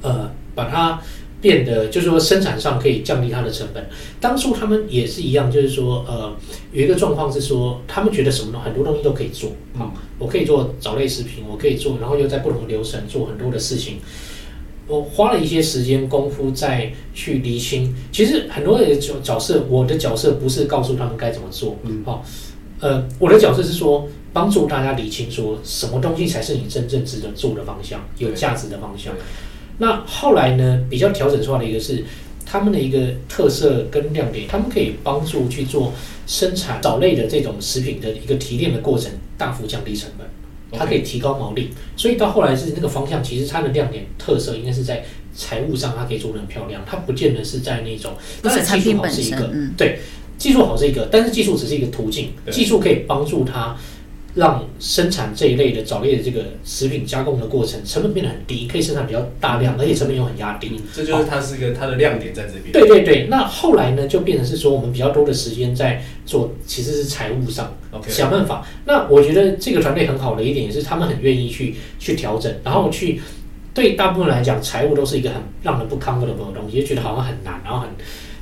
呃，把它变得就是说生产上可以降低它的成本。当初他们也是一样，就是说呃，有一个状况是说，他们觉得什么东很多东西都可以做，好，我可以做藻类食品，我可以做，然后又在不同的流程做很多的事情。我花了一些时间功夫在去厘清，其实很多的角角色，我的角色不是告诉他们该怎么做，嗯好、呃，我的角色是说帮助大家理清说什么东西才是你真正值得做的方向，有价值的方向对。那后来呢，比较调整出来的一个是他们的一个特色跟亮点，他们可以帮助去做生产藻类的这种食品的一个提炼的过程，大幅降低成本。它可以提高毛利，所以到后来是那个方向，其实它的亮点特色应该是在财务上，它可以做得很漂亮，它不见得是在那种，不是当然技术好是一个，身嗯。对，技术好是一个，但是技术只是一个途径，技术可以帮助它让生产这一类的藻类的这个食品加工的过程成本变得很低，可以生产比较大量，而且成本又很压低。这就是它是一个它的亮点在这边。对对对，那后来呢，就变成是说我们比较多的时间在做，其实是财务上想办法。那我觉得这个团队很好的一点也是，他们很愿意去去调整，然后去对大部分人来讲，财务都是一个很让人不 comfortable 的东西，就觉得好像很难，然后很。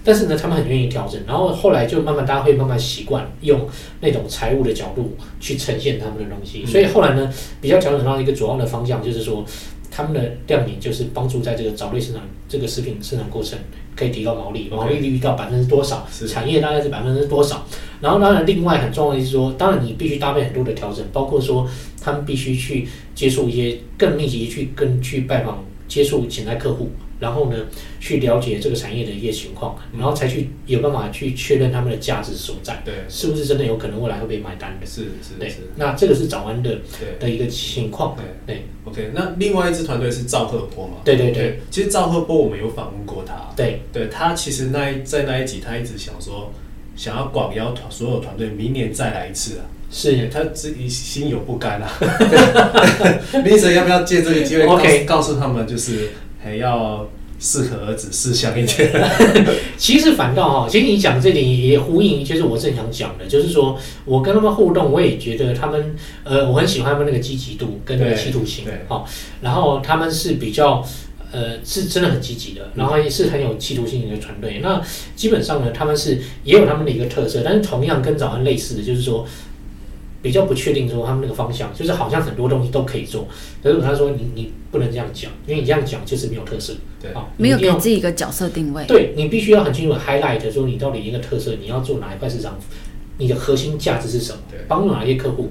但是呢，他们很愿意调整，然后后来就慢慢大家会慢慢习惯用那种财务的角度去呈现他们的东西，所以后来呢，比较调整到一个主要的方向，就是说他们的亮点就是帮助在这个藻类生产这个食品生产过程可以提高毛利，毛利率到百分之多少，产业大概是百分之多少。然后当然另外很重要的是说，当然你必须搭配很多的调整，包括说他们必须去接触一些更密集去跟去拜访接触潜在客户。然后呢，去了解这个产业的一些情况，然后才去有办法去确认他们的价值所在，对，是不是真的有可能未来会被买单的？是是对是，，那这个是早安的对的一个情况。对对 OK。那另外一支团队是赵赫波嘛？对对对其实赵赫波我们有访问过他，对，对他其实那一在那一集他一直想说，想要广邀团所有团队明年再来一次啊。是他自己心有不甘啊。林神 要不要借这个机会告诉 OK 告诉他们，就是还要适可而止，适香一点。其实反倒哈，其实你讲这点也呼应，就是我正想讲的，就是说我跟他们互动，我也觉得他们，呃，我很喜欢他们那个积极度跟那个企图心对，好，然后他们是比较。呃，是真的很积极的，然后也是很有企图心的一个团队。那基本上呢，他们是也有他们的一个特色，但是同样跟早安类似的，就是说比较不确定说他们那个方向，就是好像很多东西都可以做，可是他说你你不能这样讲，因为你这样讲就是没有特色，对啊，没有给自己一个角色定位。对你必须要很清楚 highlight 说你到底一个特色，你要做哪一块市场，你的核心价值是什么对，帮助哪些客户。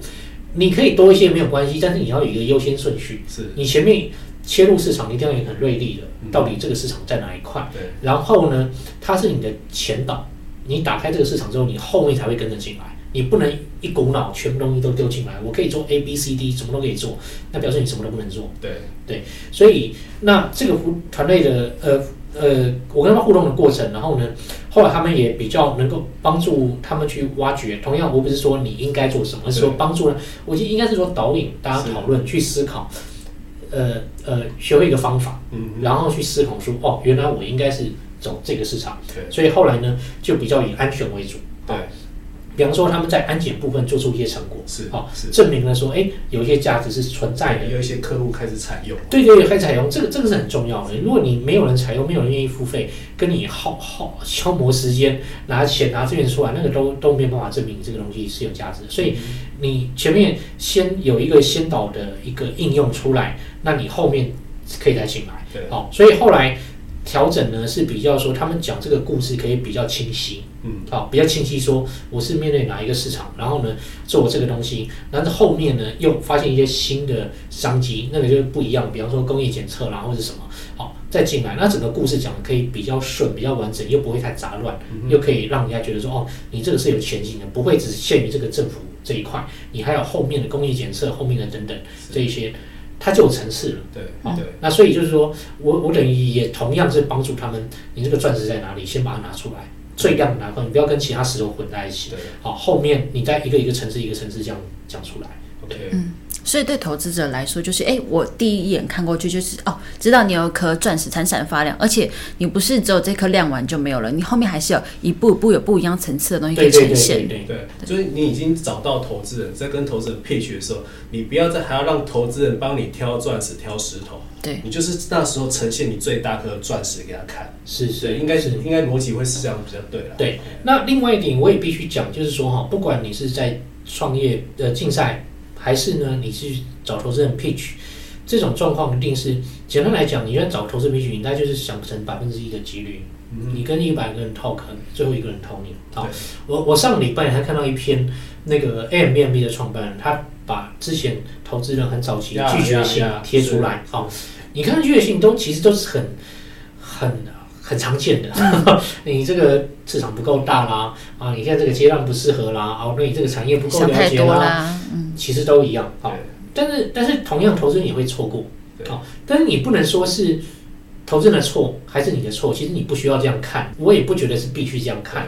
你可以多一些没有关系，但是你要有一个优先顺序。是，你前面切入市场，一定要有很锐利的，嗯到底这个市场在哪一块。对，然后呢，它是你的前导，你打开这个市场之后，你后面才会跟着进来。你不能一股脑全部东西都丢进来，我可以做 A B C D，什么都可以做，那表示你什么都不能做。对对，所以那这个互团队的呃呃，我跟他们互动的过程，然后呢，后来他们也比较能够帮助他们去挖掘。同样，我不是说你应该做什么，而是说帮助呢，我觉得应该是说导引大家讨论去思考，呃呃，学会一个方法，嗯，然后去思考说，哦，原来我应该是走这个市场。对，所以后来呢，就比较以安全为主。对，比方说他们在安检部分做出一些成果，是好、是证明了说，哎，有一些价值是存在的。有一些客户开始采用，对对对，开始采用这个这个是很重要的。如果你没有人采用，没有人愿意付费，跟你耗耗消磨时间，拿钱拿资源出来，那个都都没有办法证明你这个东西是有价值的。所以你前面先有一个先导的一个应用出来，那你后面可以再进来。对，好、所以后来调整呢是比较说他们讲这个故事可以比较清晰。嗯，好，比较清晰说我是面对哪一个市场，然后呢做这个东西，但是后面呢又发现一些新的商机，那个就是不一样，比方说工业检测啦或者什么，好再进来，那整个故事讲的可以比较顺，比较完整，又不会太杂乱，又可以让人家觉得说哦，你这个是有前景的，不会只限于这个政府这一块，你还有后面的工业检测，后面的等等这一些。它就有层次了。对那所以就是说我我等于也同样是帮助他们，你这个钻石在哪里，先把它拿出来，最亮的拿出来，你不要跟其他石头混在一起。对好，后面你再一个一个层次一个层次这样讲出来。，OK，所以对投资者来说，就是哎，我第一眼看过去就是哦，知道你有一颗钻石闪闪发亮，而且你不是只有这颗亮完就没有了，你后面还是有一步一步有不一样层次的东西可以对对对呈现。对对，对，就是你已经找到投资人，在跟投资人 pitch 的时候，你不要再还要让投资人帮你挑钻石、挑石头，对，你就是那时候呈现你最大颗钻石给他看。是是，应该是应该逻辑会是这样比较对了。对，那另外一点我也必须讲，就是说哈，不管你是在创业的竞赛，还是呢你去找投资人 pitch，这种状况一定是简单来讲，你要找投资人 pitch，你大概就是想成百分之一的几率，你跟一百个人 talk，最后一个人投你。好，我我上个礼拜还看到一篇那个 Airbnb 的创办人，他把之前投资人很早期的拒绝信贴出来，好，你看拒绝信都其实都是很很很常见的，你这个市场不够大啦，啊，你现在这个阶段不适合啦，啊，那你这个产业不够了解啦，其实都一样，啊，但是但是同样投资人也会错过，对。好，但是你不能说是投资人的错还是你的错，其实你不需要这样看，我也不觉得是必须这样看。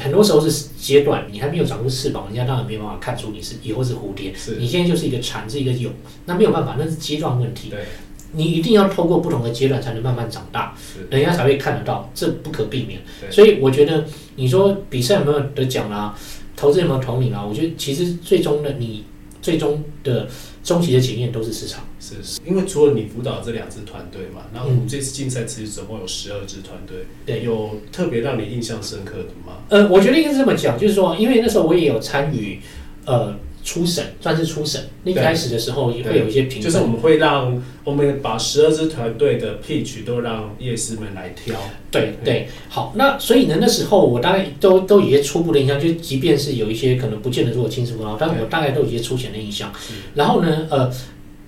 很多时候是阶段，你还没有长出翅膀，人家当然没有办法看出你是以后是蝴蝶。是。你现在就是一个蝉，是一个蛹，那没有办法，那是阶段问题。对你一定要透过不同的阶段才能慢慢长大，人家才会看得到，这不可避免。所以我觉得，你说比赛有没有得奖啦，投资有没有投你啦？我觉得其实最终的你最终的终极的检验都是市场。是是，因为除了你辅导这两支团队嘛，然后我们这次竞赛其实总共有十二支团队，对有特别让你印象深刻的吗？呃，我觉得应该是这么讲，就是说，因为那时候我也有参与，呃，初审，算是初审。一开始的时候也会有一些评分，就是我们会让我们把十二支团队的 pitch 都让业师们来挑，对对，好，那所以呢，那时候我大概都都有一些初步的印象，就即便是有一些可能不见得是我亲自辅导，但我大概都有一些粗浅的印象。然后呢，呃。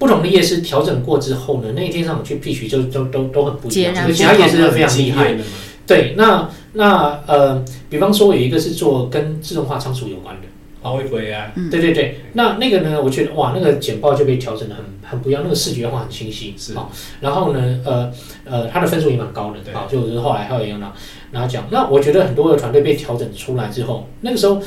不同的夜市调整过之后呢，那一天上午去 pitch 就都都都很不一样，其他夜市都非常厉害。的嘛，对，那那呃，比方说有一个是做跟自动化仓储有关的，华为鬼啊，嗯对对对，那那个呢，我觉得哇，那个简报就被调整的很很不一样，那个视觉化很清晰，是好、然后呢，呃呃，他的分数也蛮高的，对好、就是后来还有一样拿拿奖。那我觉得很多的团队被调整出来之后，那个时候。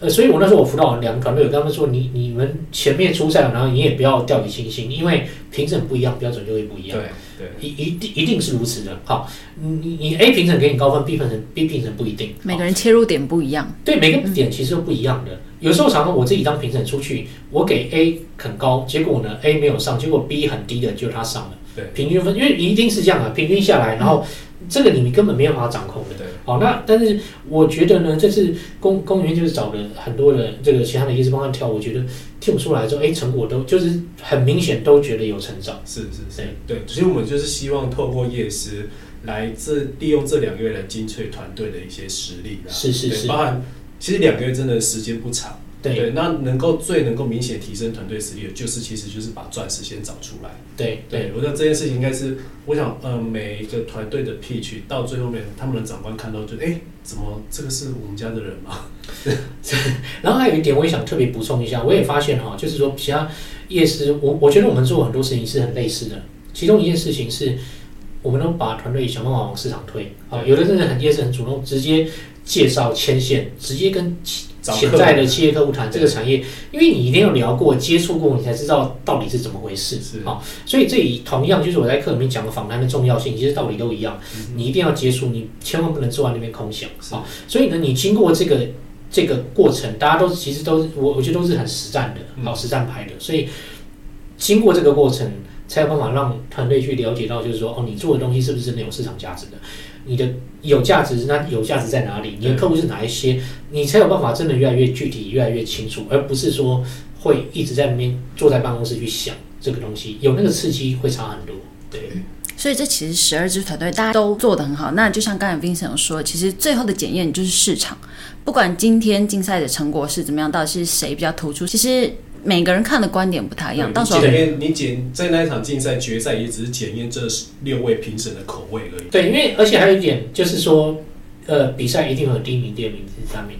呃，所以我那时候我辅导两个团队，我跟他们说，你你们前面出赛，然后你也不要掉以轻心，因为评审不一样，标准就会不一样。对对，一一定一定是如此的。好，你你你 A 评审给你高分，B 评审 B 评审不一定。每个人切入点不一样，对每个点其实都不一样的。有时候常常我自己当评审出去，我给 A 很高，结果呢 A 没有上，结果 B 很低的就他上了。对平均分，因为一定是这样啊，平均下来，然后这个你根本没有办法掌控的。对好，那但是我觉得呢，这次公公园就是找了很多人这个其他的医师帮他跳，我觉得跳出来之后，哎，成果都就是很明显都觉得有成长。是是是，对，所以我们就是希望透过夜师来这利用这两个月来精粹团队的一些实力啦，是是是包含其实两个月真的时间不长。对那能够最能够明显提升团队实力的，就是其实就是把钻石先找出来。对对对，我觉得这件事情应该是，我想，呃，每一个团队的 pitch 到最后面，他们的长官看到就，哎、怎么这个是我们家的人吗？然后还有一点，我也想特别补充一下，我也发现哈，就是说其他夜市，我我觉得我们做很多事情是很类似的。其中一件事情是，我们都把团队想办法往市场推啊，有的真的很夜市很主动，直接介绍牵线，直接跟潜在的企业客户谈这个产业，因为你一定要聊过、接触过，你才知道到底是怎么回事。是好，所以这里同样就是我在课里面讲的访谈的重要性，其实道理都一样，你一定要接触，你千万不能坐在那边空想。是好，所以呢，你经过这个这个过程，大家都其实都我我觉得都是很实战的，嗯好实战派的，所以经过这个过程，才有办法让团队去了解到，就是说哦，你做的东西是不是真的有市场价值的？你的有价值，那有价值在哪里？你的客户是哪一些？你才有办法真的越来越具体，越来越清楚，而不是说会一直在那边坐在办公室去想这个东西，有那个刺激会差很多。对，所以这其实十二支团队大家都做得很好。那就像刚才 Vincent 说，其实最后的检验就是市场，不管今天竞赛的成果是怎么样，到底是谁比较突出，其实每个人看的观点不太一样。到时候检验你检在那一场竞赛决赛，也只是检验这六位评审的口味而已。对，因为而且还有一点就是说，呃，比赛一定会有第一名、第二名、第三名。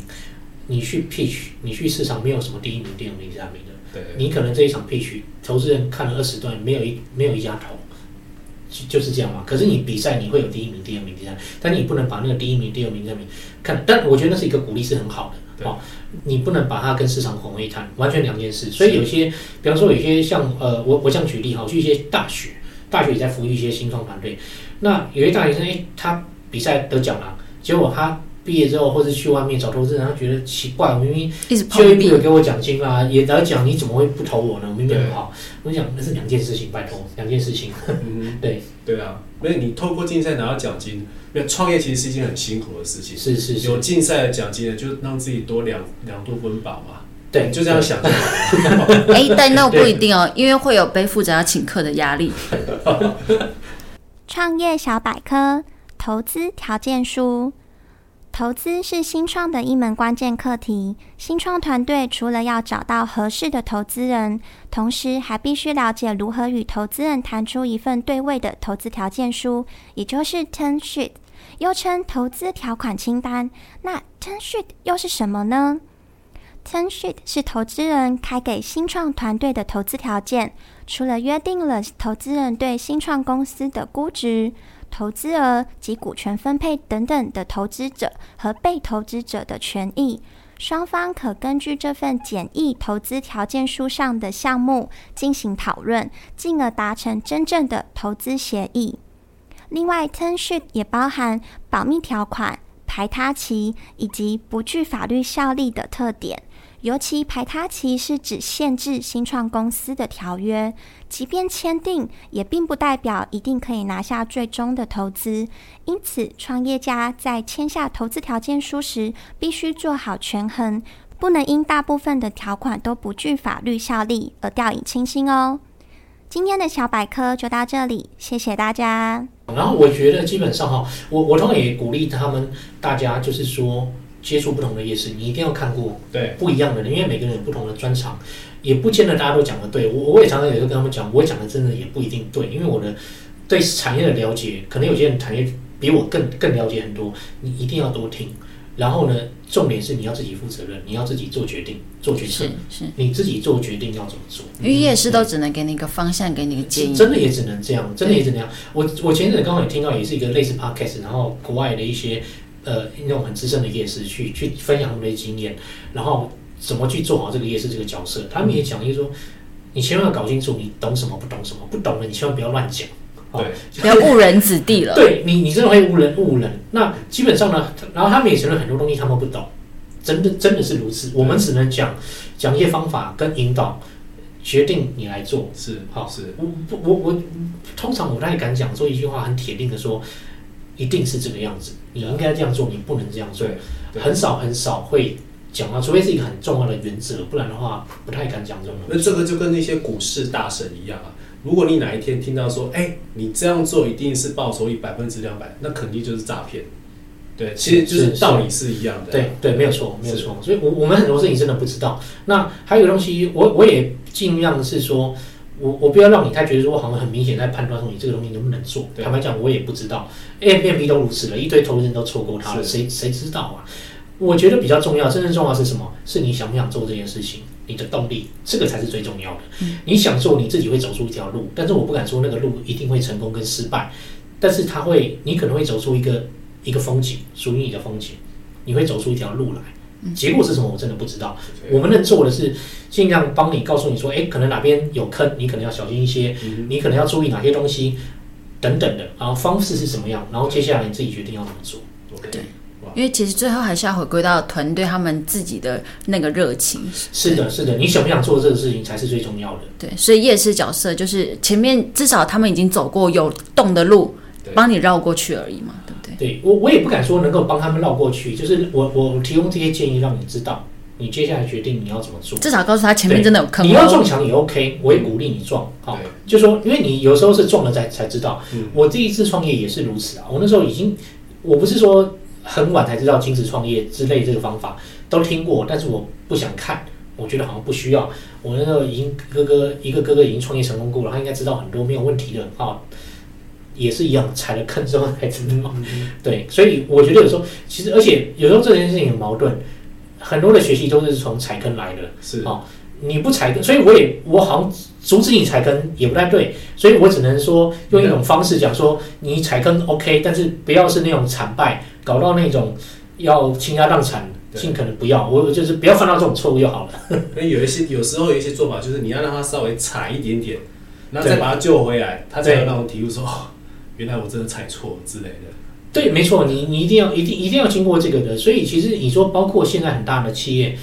你去 pitch，你去市场没有什么第一名、第二名、第三名的。对，你可能这一场 pitch 投资人看了二十段，没有一没有一家投，就就是这样嘛。可是你比赛你会有第一名、第二名、第三，但你不能把那个第一名、第二名、第三名看。但我觉得那是一个鼓励，是很好的。对哦，你不能把它跟市场混为一谈，完全两件事。所以有些，比方说有些像呃，我我这样举例哈，去一些大学，大学也在服务一些新创团队。那有些大学生，哎，他比赛得奖了，结果他毕业之后，或者去外面找投资人，他觉得奇怪，我明明一直就业部有给我奖金啦，也得奖，你怎么会不投我呢？我明明很好。我讲那是两件事情，拜托，两件事情。嗯，对，对啊，因为你透过竞赛拿到奖金，因为创业其实是一件很辛苦的事情。是是是，有竞赛的奖金呢，就让自己多两两度温饱嘛。对，就这样想就好了。哎，但那不一定哦，因为会有背负着要请客的压力。创业小百科：投资条件书。投资是新创的一门关键课题。新创团队除了要找到合适的投资人，同时还必须了解如何与投资人谈出一份对位的投资条件书，也就是 term sheet，又称投资条款清单。那 term sheet 又是什么呢？term sheet 是投资人开给新创团队的投资条件，除了约定了投资人对新创公司的估值。投资额及股权分配等等的投资者和被投资者的权益，双方可根据这份简易投资条件书上的项目进行讨论，进而达成真正的投资协议。另外，tenship 也包含保密条款、排他期以及不具法律效力的特点。尤其排他期是指限制新创公司的条约，即便签订，也并不代表一定可以拿下最终的投资。因此，创业家在签下投资条件书时，必须做好权衡，不能因大部分的条款都不具法律效力而掉以轻心哦。今天的小百科就到这里，谢谢大家。然后我觉得基本上哈，我我同样也鼓励他们大家，就是说。接触不同的夜市，你一定要看过对不一样的人，因为每个人有不同的专长，也不见得大家都讲的对。我我也常常有时候跟他们讲，我讲的真的也不一定对，因为我的对产业的了解，可能有些人产业比我更更了解很多。你一定要多听，然后呢，重点是你要自己负责任，你要自己做决定、做决策是，是，你自己做决定要怎么做。因为夜市都只能给你一个方向，给你一个建议。真的也只能这样，真的也只能这样。我我前阵子刚好也听到，也是一个类似 podcast，然后国外的一些。呃，那种很资深的夜市去去分享他们的经验，然后怎么去做好这个夜市这个角色。他们也讲，就是说，你千万要搞清楚你懂什么，不懂什么，不懂的你千万不要乱讲，对，不要误人子弟了。对你，你真的会误人误人。那基本上呢，然后他们也承认很多东西他们不懂，真的真的是如此。我们只能讲讲一些方法跟引导，决定你来做。是好，是我不我我通常我不太敢讲说一句话很铁定的说。一定是这个样子，你应该这样做，你不能这样做。很少很少会讲到，除非是一个很重要的原则，不然的话不太敢讲这种。那这个就跟那些股市大神一样啊，如果你哪一天听到说，哎，你这样做一定是报酬率百分之两百，那肯定就是诈骗。对，其实就是道理是一样的。对对，没有错，没有错。所以，我我们很多事情真的不知道。那还有个东西，我我也尽量是说。我我不要让你太觉得说我好像很明显在判断说你这个东西能不能做。坦白讲，我也不知道，A M B 都如此了，一堆投资人都错过它了，谁谁知道啊？我觉得比较重要，真正重要是什么？是你想不想做这件事情，你的动力，这个才是最重要的。你想做，你自己会走出一条路，但是我不敢说那个路一定会成功跟失败，但是它会，你可能会走出一个一个风景，属于你的风景，你会走出一条路来。结果是什么？我真的不知道。我们能做的是尽量帮你告诉你说，哎，可能哪边有坑，你可能要小心一些，你可能要注意哪些东西等等的。然后方式是什么样？然后接下来你自己决定要怎么做。对，因为其实最后还是要回归到团队他们自己的那个热情。是的，是的，你想不想做这个事情才是最重要的。对，所以夜市角色就是前面至少他们已经走过有洞的路，帮你绕过去而已嘛。对我，我也不敢说能够帮他们绕过去，就是我我提供这些建议，让你知道，你接下来决定你要怎么做。至少告诉他前面真的有坑。你要撞墙也 OK，我也鼓励你撞。好，就说因为你有时候是撞了才才知道。我第一次创业也是如此啊，我那时候已经，我不是说很晚才知道金子创业之类这个方法，都听过，但是我不想看，我觉得好像不需要。我那时候已经哥哥一个哥哥已经创业成功过了，他应该知道很多没有问题的啊。也是一样，踩了坑之后才知道。对，所以我觉得有时候，其实而且有时候这件事情很矛盾，很多的学习都是从踩坑来的。是啊，你不踩坑，所以我也我好像阻止你踩坑也不太对，所以我只能说用一种方式讲说，你踩坑 OK，但是不要是那种惨败，搞到那种要倾家荡产，尽可能不要，我就是不要犯到这种错误就好了。因为有一些有时候有一些做法，就是你要让他稍微踩一点点，然后再把他救回来，他才有那种体悟说，哦，原来我真的踩错之类的。对，没错，你你一定要一定一定要经过这个的。所以其实你说，包括现在很大的企业，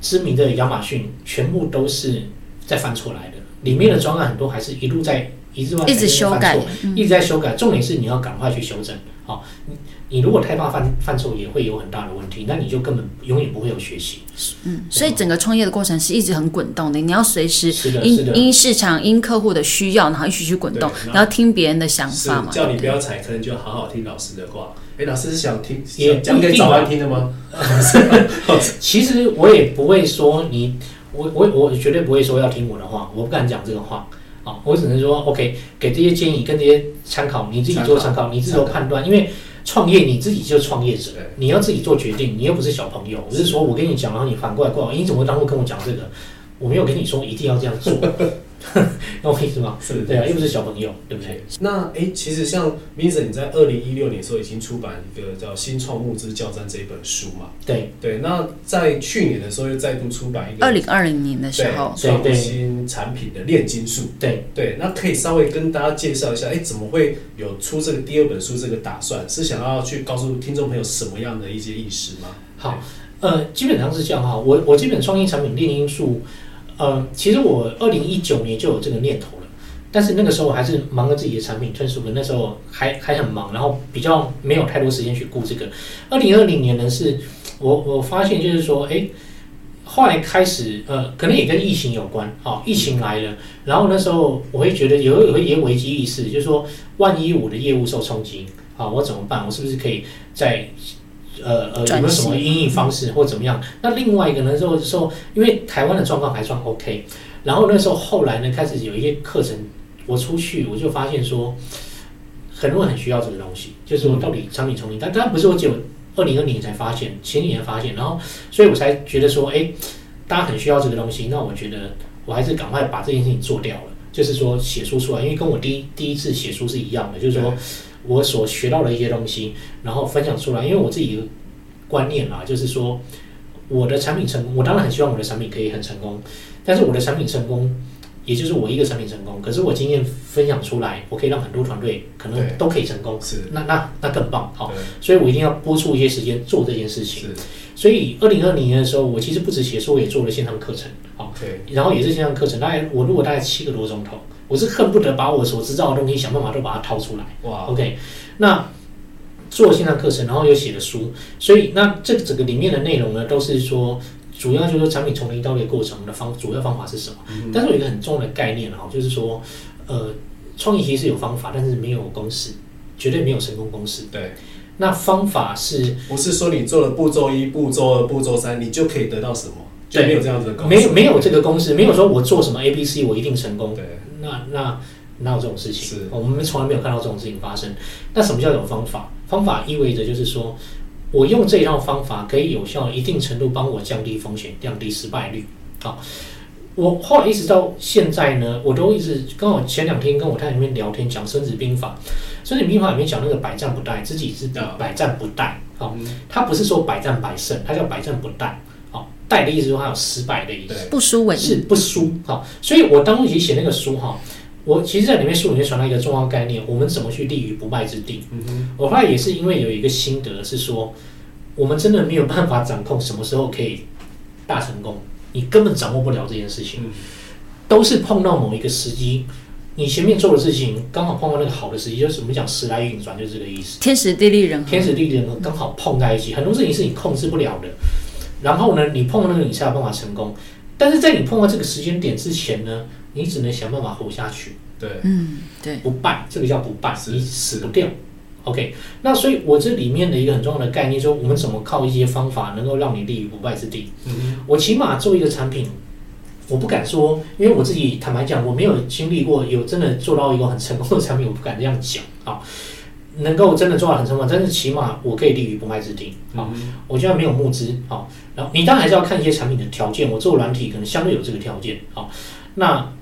知名的亚马逊，全部都是在犯错来的。里面的专案很多还是一路在一直一直修改，一直在修改。重点是你要赶快去修正。好，你你如果太怕犯犯错，也会有很大的问题，那你就根本永远不会有学习。嗯，所以整个创业的过程是一直很滚动的，你要随时因。因市场、因客户的需要，然后一起去滚动对，然后听别人的想法嘛。叫你不要踩坑，就好好听老师的话。哎，老师是想听也想讲给早安听的吗？其实我也不会说你，我我我绝对不会说要听我的话，我不敢讲这个话。啊，我只能说 OK，给这些建议跟这些参考，你自己做参考，你自己做判断。因为创业你自己就是创业者，你要自己做决定，你又不是小朋友。我是说我跟你讲，然后你反过来过来，你怎么会当初跟我讲这个？我没有跟你说一定要这样做，懂我意思吗？是对啊，又不是小朋友，对不对？那哎，其实像 Vincent，你在二零一六年的时候已经出版一个叫《新创募资教战》这一本书嘛？对对。那在去年的时候又再度出版一个二零二零年的时候，对创新产品的炼金术。对对，那可以稍微跟大家介绍一下，哎，怎么会有出这个第二本书这个打算？是想要去告诉听众朋友什么样的一些意识吗？好，呃，基本上是这样哈。我我这本创新产品炼金术，呃，其实我二零一九年就有这个念头了，但是那个时候还是忙着自己的产品推出的，那时候还还很忙，然后比较没有太多时间去顾这个。二零二零年呢，是我我发现就是说，哎。后来开始，呃，可能也跟疫情有关，啊、疫情来了，然后那时候我会觉得有有一些危机意识，就是说，万一我的业务受冲击，啊，我怎么办？我是不是可以在呃呃，有没有什么型应应方式或怎么样？那另外一个呢，就是说，因为台湾的状况还算 OK，然后那时候后来呢，开始有一些课程，我出去我就发现说，很多人很需要这个东西，就是说到底产品重新，但当然不是我只有二零二零年才发现，前几年发现，然后所以我才觉得说，哎，大家很需要这个东西，那我觉得我还是赶快把这件事情做掉了，就是说写书出来，因为跟我第一第一次写书是一样的，就是说我所学到的一些东西，然后分享出来，因为我自己的观念啊，就是说我的产品成功，我当然很希望我的产品可以很成功，但是我的产品成功，也就是我一个产品成功，可是我经验分享出来，我可以让很多团队可能都可以成功，是，那那那更棒，好，所以我一定要播出一些时间做这件事情。所以二零二零年的时候，我其实不止写书，我也做了线上课程，好，对，然后也是线上课程，大概我录了大概七个多钟头，我是恨不得把我所知道的东西想办法都把它掏出来。哇，OK，那做线上课程，然后又写了书，所以那这整个里面的内容呢，都是说主要就是说产品从零到一的过程的方主要方法是什么？但是有一个很重要的概念哈，就是说，呃，创意其实有方法，但是没有公式，绝对没有成功公式。对，那方法是不是说你做了步骤一、步骤二、步骤三，你就可以得到什么，就没有这样子的公式没有没有这个公式，没有说我做什么 A、B、C 我一定成功。对，那那哪有这种事情？是我们从来没有看到这种事情发生。那什么叫有方法？方法意味着就是说，我用这一套方法可以有效一定程度帮我降低风险，降低失败率。好，我后来一直到现在呢，我都一直刚好前两天跟我太太那边聊天讲《孙子兵法》，《孙子兵法》里面讲那个百战不殆，自己是啊百战不殆。好，嗯它不是说百战百胜，它叫百战不殆。好，殆的意思说它有失败的意思。不输为是。不输。好，所以我当初其实写那个书哈，我其实在里面书里面传达一个重要概念，我们怎么去立于不败之地。嗯哼，我后来也是因为有一个心得是说，我们真的没有办法掌控什么时候可以大成功，你根本掌握不了这件事情，嗯都是碰到某一个时机。你前面做的事情刚好碰到那个好的时机，就是我们讲时来运转，就是这个意思。天时地利人和，天时地利人和刚好碰在一起，很多事情是你控制不了的。然后呢，你碰到那个你才有办法成功。但是在你碰到这个时间点之前呢，你只能想办法活下去，对，嗯，对，不败，这个叫不败，是你死不掉。OK，那所以我这里面的一个很重要的概念，说我们怎么靠一些方法能够让你立于不败之地。嗯哼，我起码做一个产品，我不敢说，因为我自己坦白讲，我没有经历过有真的做到一个很成功的产品，我不敢这样讲啊。能够真的做到很成功，但是起码我可以立于不败之地。好，嗯我现在没有募资，好，然后你当然还是要看一些产品的条件。我做软体可能相对有这个条件，好，那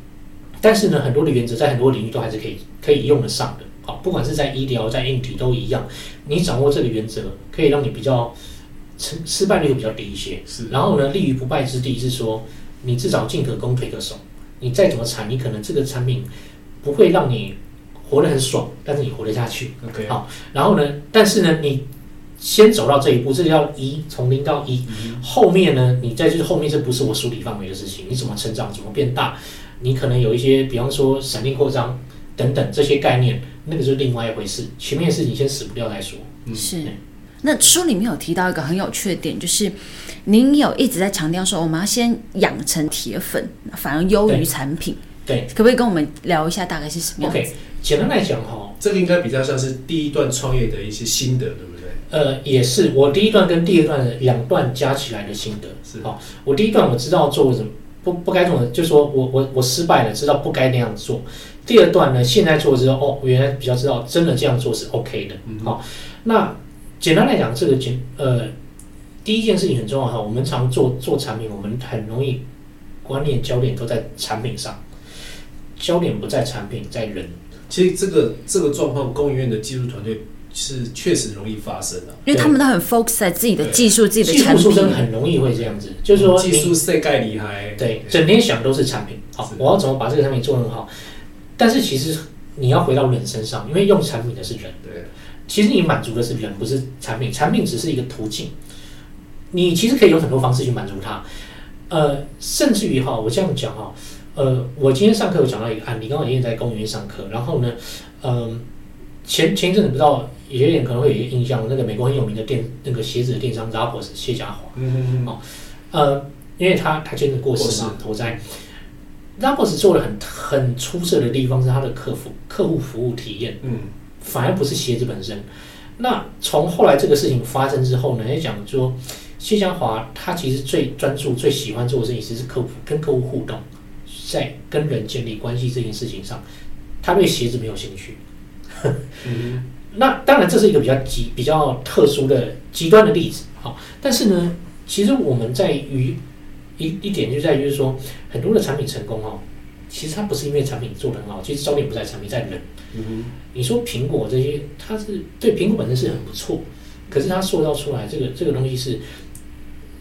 但是呢，很多的原则在很多领域都还是可以可以用得上的，好，不管是在医疗、在硬体都一样。你掌握这个原则，可以让你比较成失败率会比较低一些。是，然后呢，立于不败之地是说，你至少进可攻退可守。你再怎么惨，你可能这个产品不会让你活得很爽，但是你活得下去。OK，好然后呢，但是呢，你先走到这一步，这叫一，从零到一。嗯后面呢，你再就是后面这不是我梳理范围的事情，你怎么成长，怎么变大，你可能有一些，比方说闪电扩张等等这些概念，那个就是另外一回事。前面的事情先死不掉再说。是。那书里面有提到一个很有趣的点，就是您有一直在强调说，我们要先养成铁粉，反而优于产品。对可不可以跟我们聊一下大概是什么样子 OK，简单来讲哈，这个应该比较像是第一段创业的一些心得，对不对？呃，也是我第一段跟第二段的两段加起来的心得。是好，我第一段我知道做什么不不该做的，就是说我我我失败了，知道不该那样做。第二段呢，现在做之后，哦，我原来比较知道真的这样做是 OK 的。好，那简单来讲，这个简呃，第一件事情很重要哈。我们常做做产品，我们很容易观念焦点都在产品上，焦点不在产品，在人。其实这个这个状况，工研院的技术团队是确实容易发生的、因为他们都很 focus 在自己的技术、自己的技产品。术出身很容易会这样子，就是说技你术世界厉害，对，整天想都是产品，好，我要怎么把这个产品做得很好？但是其实你要回到人身上，因为用产品的是人，对，其实你满足的是人，不是产品，产品只是一个途径。你其实可以有很多方式去满足它，呃，甚至于哈，我这样讲哈，呃，我今天上课有讲到一个案例，刚好也在公园上课，然后呢，嗯、前前一阵子不知道有些人可能会有一个印象，那个美国很有名的电那个鞋子的电商 Zappos 谢家华，嗯哦呃，因为他他前阵子过世嘛，投灾。Zappos 做的很很出色的地方是他的客服客户服务体验，嗯反而不是鞋子本身。那从后来这个事情发生之后呢，也讲说谢家华他其实最专注、最喜欢做的事情，其实是客户跟客户互动，在跟人建立关系这件事情上，他对鞋子没有兴趣。嗯那当然，这是一个比较极比较特殊的极端的例子，好，但是呢，其实我们在于一一点就在于说，很多的产品成功哦，其实它不是因为产品做得很好，其实焦点不在产品，在人。嗯你说苹果这些，它是对苹果本身是很不错，可是它塑造出来这个这个东西是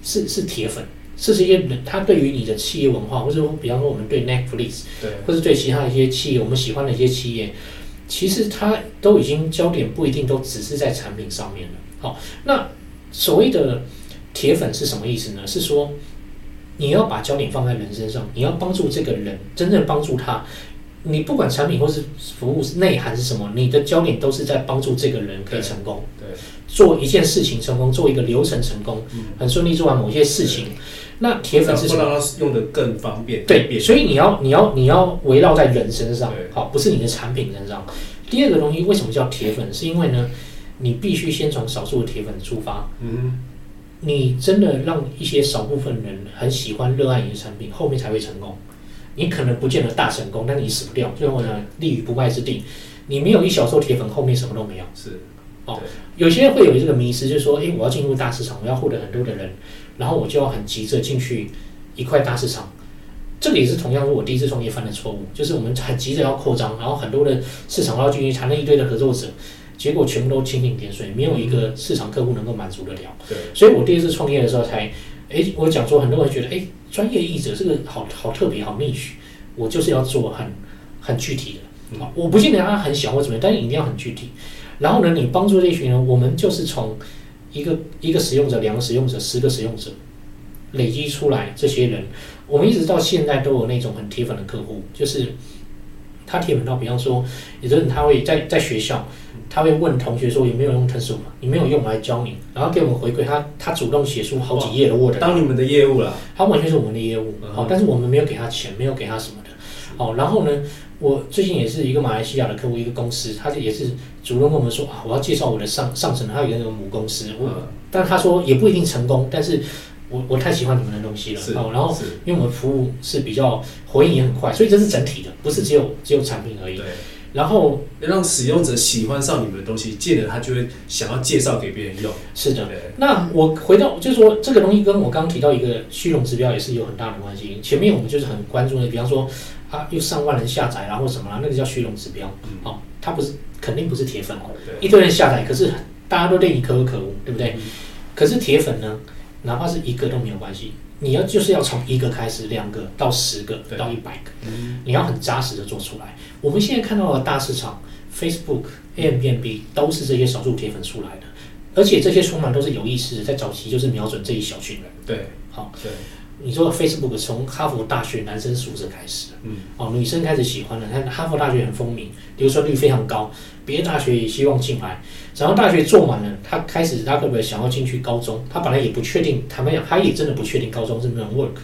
是是铁粉，这是一些人他对于你的企业文化，或者说比方说我们对 Netflix 对，或者对其他的一些企业，我们喜欢的一些企业，其实它都已经焦点不一定都只是在产品上面了。好，那所谓的铁粉是什么意思呢？是说你要把焦点放在人身上，你要帮助这个人，真正帮助他。你不管产品或是服务内涵是什么，你的焦点都是在帮助这个人可以成功，对，做一件事情成功，做一个流程成功，很顺利做完某些事情。那铁粉是什么？不让它用的更方便，对，所以你要你要你要围绕在人身上，好，不是你的产品身上。第二个东西为什么叫铁粉？是因为呢，你必须先从少数的铁粉出发，嗯你真的让一些少部分人很喜欢、热爱你的产品，后面才会成功。你可能不见得大成功，但你死不掉，最后呢，立于不败之地。你没有一小撮铁粉，后面什么都没有。是，哦有些人会有这个迷失，就是说，诶，我要进入大市场，我要获得很多的人，然后我就要很急着进去一块大市场。这个也是同样是我第一次创业犯的错误，就是我们很急着要扩张，然后很多的市场要进去，谈了一堆的合作者，结果全部都蜻蜓点水，没有一个市场客户能够满足得了。对，所以我第一次创业的时候才，诶，我讲说很多人觉得，诶，专业译者这个好好特别，好 niche，我就是要做很很具体的，好，我不见得它很小或怎么样，但是一定要很具体。然后呢，你帮助这一群人，我们就是从一个一个使用者、两个使用者、十个使用者累积出来这些人，我们一直到现在都有那种很铁粉的客户，就是他铁粉到，比方说，有的人他会在在学校，他会问同学说有没有用 TensorFlow，你没有用我来教你，然后给我们回馈，他他主动写出好几页的 Word，当你们的业务了，他完全是我们的业务，嗯好、但是我们没有给他钱，没有给他什么的，好、然后呢，我最近也是一个马来西亚的客户，一个公司，他是也是主动跟我们说啊，我要介绍我的上上层，还有一个那个母公司，我，嗯但他说也不一定成功，但是我我太喜欢你们的东西了，是，哦，然后，因为我们服务是比较回应也很快，所以这是整体的，不是只有只有产品而已。对，然后让使用者喜欢上你们的东西，进而他就会想要介绍给别人用。是的，那我回到就是说，这个东西跟我刚刚提到一个虚荣指标也是有很大的关系。前面我们就是很关注的，比方说啊，有上万人下载然后什么啦，那个叫虚荣指标。哦，它不是肯定不是铁粉哦，一堆人下载，可是大家都对你可有可无，对不对？嗯。可是铁粉呢，哪怕是一个都没有关系，你要就是要从一个开始，两个到十个到一百个，嗯。你要很扎实的做出来。我们现在看到的大市场，Facebook、Airbnb 都是这些少数铁粉出来的，而且这些充满都是有意识的，在早期就是瞄准这一小群人。对，好，对，你说 Facebook 从哈佛大学男生宿舍开始，嗯，哦，女生开始喜欢了，看哈佛大学很风靡，流传率非常高，别的大学也希望进来。然后大学做满了，他开始他可不可以想要进去高中？他本来也不确定，坦白讲，他也真的不确定高中是不是能 work。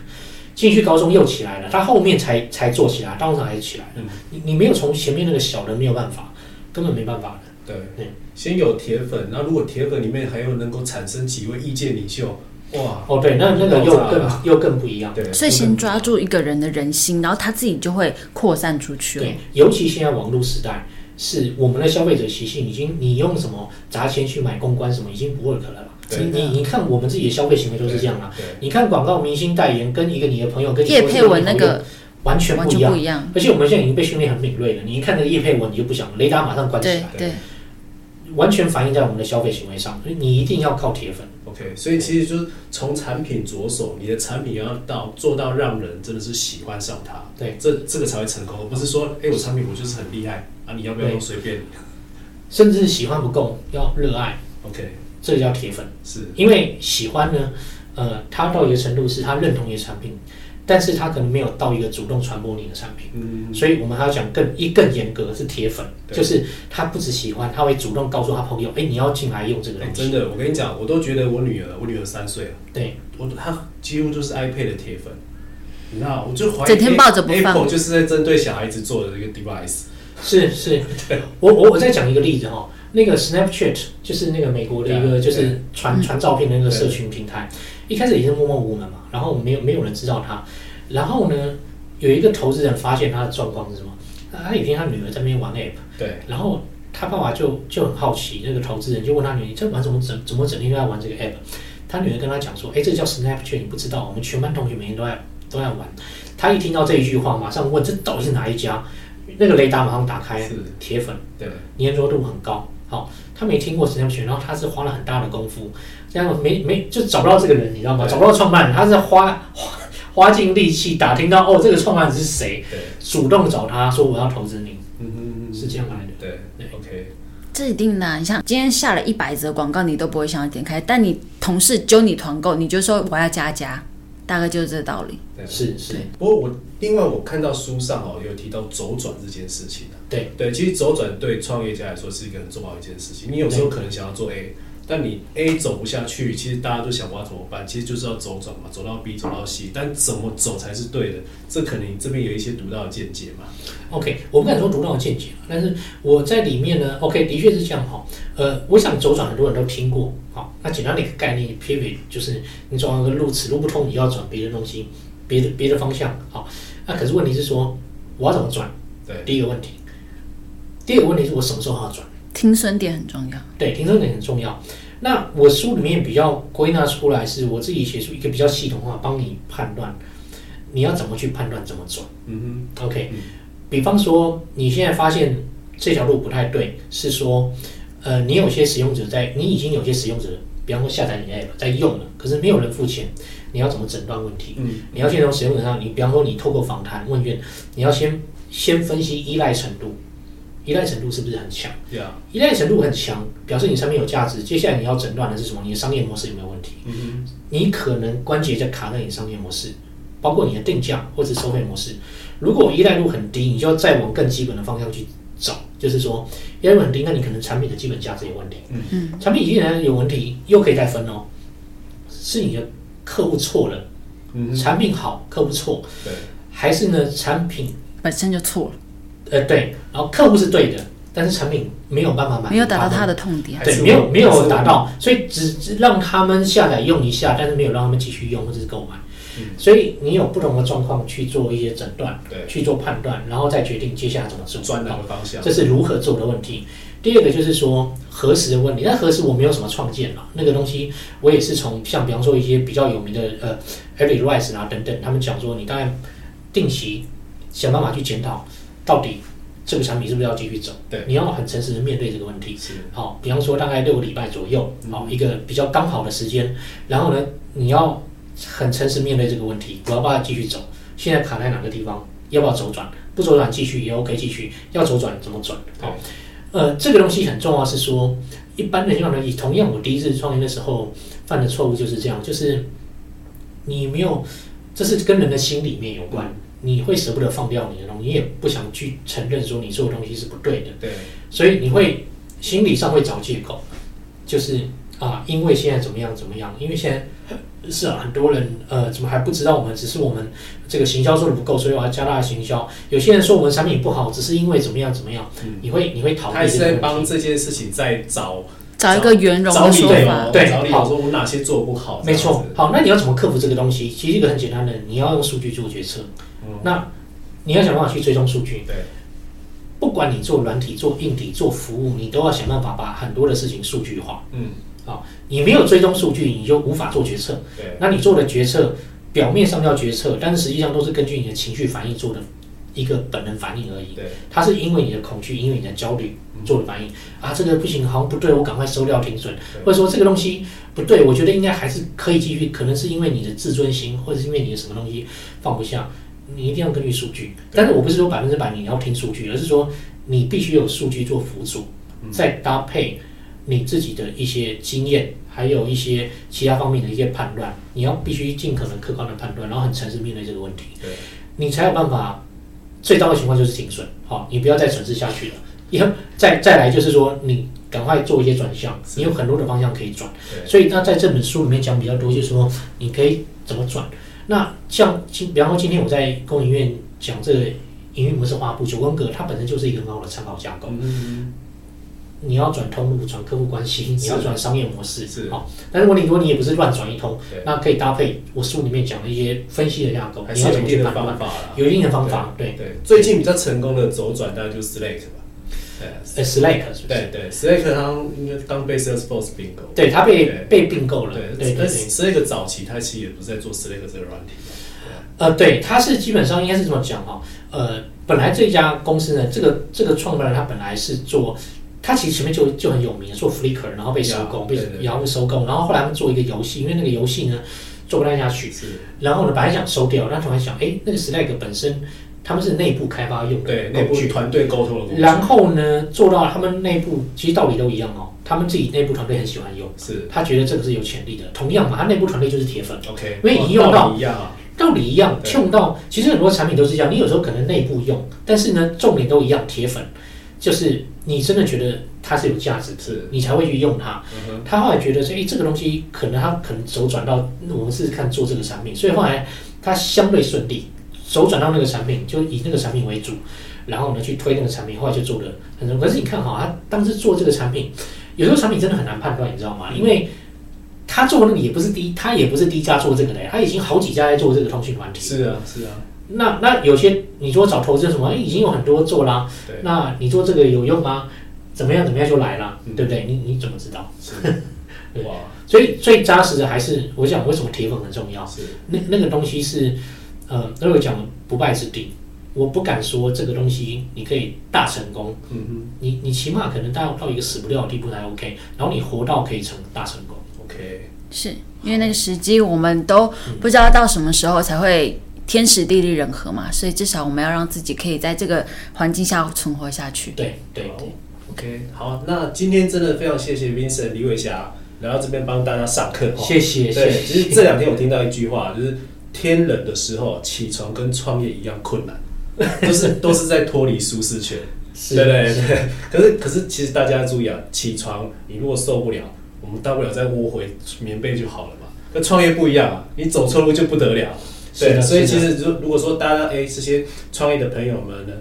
进去高中又起来了，他后面才才做起来，当场还是起来了。嗯你你没有从前面那个小的没有办法，根本没办法的。对嗯，先有铁粉，然后如果铁粉里面还有能够产生几位意见领袖，哇，哦，对，那那个又更又更不一样。对，所以先抓住一个人的人心，然后他自己就会扩散出去了。对，尤其现在网络时代，是我们的消费者习性已经，你用什么砸钱去买公关什么，已经不 work 了啦。对你你你看我们自己的消费行为都是这样啦。对，你看广告明星代言，跟一个你的朋友跟你说叶佩文那个个完全不一样不。一样。而且我们现在已经被训练很敏锐了，你一看那个叶佩文，你就不想，雷达马上关起来，对对，完全反映在我们的消费行为上。所以你一定要靠铁粉。OK，所以其实就是从产品着手，你的产品要到做到让人真的是喜欢上它，对，这这个才会成功，而不是说，哎、我产品我就是很厉害啊，你要不要用随便你甚至喜欢不够，要热爱，？OK，这个叫铁粉。是，因为喜欢呢，呃，他到一个程度是他认同你的产品，但是他可能没有到一个主动传播你的产品。嗯，所以我们还要讲更一更严格是铁粉，就是他不只喜欢，他会主动告诉他朋友，哎、你要进来用这个哎、东西。真的，我跟你讲，我都觉得我女儿，我女儿三岁了，对，我她几乎就是 iPad 的铁粉，你知道，我就怀疑整天抱着不放。Apple 就是在针对小孩子做的一个 device，是是，对。我我我再讲一个例子哈，那个 Snapchat 就是那个美国的一个就是传嗯传照片的那个社群平台，一开始也是默默无闻嘛，然后没有没有人知道他，然后呢，有一个投资人发现他的状况是什么？他有一天他女儿在那边玩 app。对，然后他爸爸就就很好奇，那个投资人就问他女儿：“你这玩怎么整怎么整天都在玩这个 app？” 他女儿跟他讲说：“哎，这个叫 Snapchat，你不知道，我们全班同学每天都在都在玩。”他一听到这一句话，马上问：“这到底是哪一家？”那个雷达马上打开是，铁粉对，粘着度很高。好，他没听过 Snapchat，然后他是花了很大的功夫，这样没没就找不到这个人，你知道吗？找不到创办人，他是花 花花尽力气打听到哦，这个创办人是谁，对，主动找他说我要投资你，嗯嗯是这样来的。对对，OK，这一定的啊、你像今天下了一百则广告，你都不会想要点开，但你同事揪你团购，你就说我要加加，大概就是这道理。对。是是，不过我另外我看到书上哦有提到周转这件事情啊，对对，其实周转对创业家来说是一个很重要的一件事情。你有时候可能想要做 A，但你 A 走不下去，其实大家都想我要怎么办？其实就是要周转嘛，走到 B 走到 C，但怎么走才是对的？这可能你这边有一些独到的见解嘛。OK，我不敢说独到的见解，但是我在里面呢，OK，的确是这样哈。呃，我想周转很多人都听过，好，那简单的一个概念，pivot 就是你走到一个路，此路不通，你要转别的东西，别的别的方向，好。那可是问题是说，我要怎么转？对，第一个问题，第二个问题是我什么时候要转？听损点很重要。对，停损点很重要。那我书里面比较归纳出来，是我自己写出一个比较系统化，帮你判断你要怎么去判断怎么转。嗯哼 OK，、嗯比方说你现在发现这条路不太对，是说，呃，你有些使用者在，你已经有些使用者，比方说下载你的 app 在用了，可是没有人付钱，你要怎么诊断问题？嗯，你要先从使用者上，你比方说你透过访谈问卷，你要先先分析依赖程度，依赖程度是不是很强？对啊，依赖程度很强，表示你产品有价值。接下来你要诊断的是什么？你的商业模式有没有问题？嗯哼，你可能关节在卡在你的商业模式，包括你的定价或者收费模式。如果依赖度很低，你就要再往更基本的方向去找，就是说依赖度很低，那你可能产品的基本价值有问题。嗯嗯，产品依然有问题，又可以再分哦，是你的客户错了，嗯哼，产品好，客户错，对，还是呢产品本身就错了，呃对，然后客户是对的，但是产品没有办法满足没有达到他的痛点。对，没有没有达到，所以只只让他们下载用一下，但是没有让他们继续用或者是购买。嗯所以你有不同的状况去做一些诊断，对，去做判断，然后再决定接下来怎么做。转哪好个方向？这是如何做的问题。第二个就是说核实的问题，那核实我没有什么创建嘛，那个东西我也是从像比方说一些比较有名的呃 Eric Rice 啊等等，他们讲说你当然定期想办法去检讨，到底这个产品是不是要继续走？对你要很诚实的面对这个问题。是好，比方说大概六个礼拜左右，嗯好一个比较刚好的时间，然后呢，你要很诚实面对这个问题，我要不要继续走？现在卡在哪个地方？要不要走转？不走转继续也 OK，继续要走转怎么转？好，呃，这个东西很重要，是说一般的情况呢，以同样我第一次创业的时候犯的错误就是这样，就是你没有，这是跟人的心里面有关，你会舍不得放掉你的东西，你也不想去承认说你做的东西是不对的。对，所以你会心理上会找借口，就是啊，因为现在怎么样怎么样，因为现在是啊，很多人呃，怎么还不知道我们只是我们这个行销做的不够，所以我要加大行销。有些人说我们产品不好，只是因为怎么样怎么样，你会你会逃他是在。帮这件事情在找找一个圆融找理的说法由，。对好找理由说我哪些做不好，没错好，那你要怎么克服这个东西？其实一个很简单的，你要用数据做决策。嗯。那你要想办法去追踪数据。对，不管你做软体、做硬体、做服务，你都要想办法把很多的事情数据化。嗯，啊你没有追踪数据，你就无法做决策。对，那你做的决策表面上叫决策，但是实际上都是根据你的情绪反应做的一个本能反应而已。对，它是因为你的恐惧，因为你的焦虑做的反应。啊，这个不行，好像不对，我赶快收掉停损，或者说这个东西不对，我觉得应该还是可以继续，可能是因为你的自尊心，或者是因为你的什么东西放不下，你一定要根据数据。但是我不是说百分之百你要听数据，而是说你必须有数据做辅助，再搭配你自己的一些经验，还有一些其他方面的一些判断，你要必须尽可能客观的判断，然后很诚实面对这个问题，对，你才有办法。最糟的情况就是停损，好，你不要再损失下去了。以后再再来就是说，你赶快做一些转向，你有很多的方向可以转。所以他在这本书里面讲比较多，就是说你可以怎么转。那像今，比方说今天我在工研院讲这个营运模式画布，九宫格它本身就是一个很好的参考架构。嗯，你要转通路、转客户关系，你要转商业模式，是好。但是问题如果你也不是乱转一通，那可以搭配我书里面讲的一些分析的架构，还你要怎么是有一定的去判断？方法啦。有一定的方法，对。对，最近比较成功的走转大概就是 Slate 吧。对呃，Slack 是不是？对对，Slack 它应该刚被 Salesforce 并购。对，它被对被并购了。对对对。Slack 早期它其实也不是在做 Slack 这个软体。呃，对，它是基本上应该是这么讲哈。呃，本来这家公司呢，这个这个创办人他本来是做，他其实前面就就很有名，做 Flickr，然后被收购，被然后被收购，然后后来他们做一个游戏，因为那个游戏呢做不太下去，然后呢本来想收掉，但突然想，哎，那个 Slack 本身他们是内部开发用的对，内部团队沟通的工具。然后呢做到他们内部其实道理都一样哦，他们自己内部团队很喜欢用，是他觉得这个是有潜力的，同样嘛，他内部团队就是铁粉。OK，因为你用到道理一样啊。道理一样，用到其实很多产品都是这样，你有时候可能内部用，但是呢重点都一样，铁粉就是你真的觉得它是有价值的，是你才会去用它。嗯哼，他后来觉得说，哎、这个东西可能他可能走转到我们试试看做这个产品，所以后来他相对顺利，走转到那个产品，就以那个产品为主，然后呢去推那个产品，后来就做的很成功。可是你看哈，他当时做这个产品，有时候产品真的很难判断，你知道吗？因为他做的那个也不是第一，他也不是第一家做这个的，他已经好几家在做这个通讯软体。是啊，是啊，那那有些你说找投资什么，哎已经有很多做啦。对，那你做这个有用吗？怎么样怎么样就来了，嗯对不对？你你怎么知道？对哇，所以最扎实的还是我讲为什么铁粉很重要。是那那个东西是，呃，那我讲不败之地。我不敢说这个东西你可以大成功，嗯你你起码可能到到一个死不掉的地步才 OK，然后你活到可以成大成功。，OK，是因为那个时机我们都不知道到什么时候才会天时地利人和嘛，所以至少我们要让自己可以在这个环境下存活下去。对对对，OK，好，那今天真的非常谢谢 Vincent 李伟霞来到这边帮大家上课。哦谢谢对，谢其实这两天我听到一句话，就是天冷的时候起床跟创业一样困难，都是都是在脱离舒适圈。对对对，可是可是其实大家注意啊，起床你如果受不了，我们大不了再窝回棉被就好了嘛。跟创业不一样啊，你走错路就不得了。对，所以其实如如果说大家哎这些创业的朋友们呢，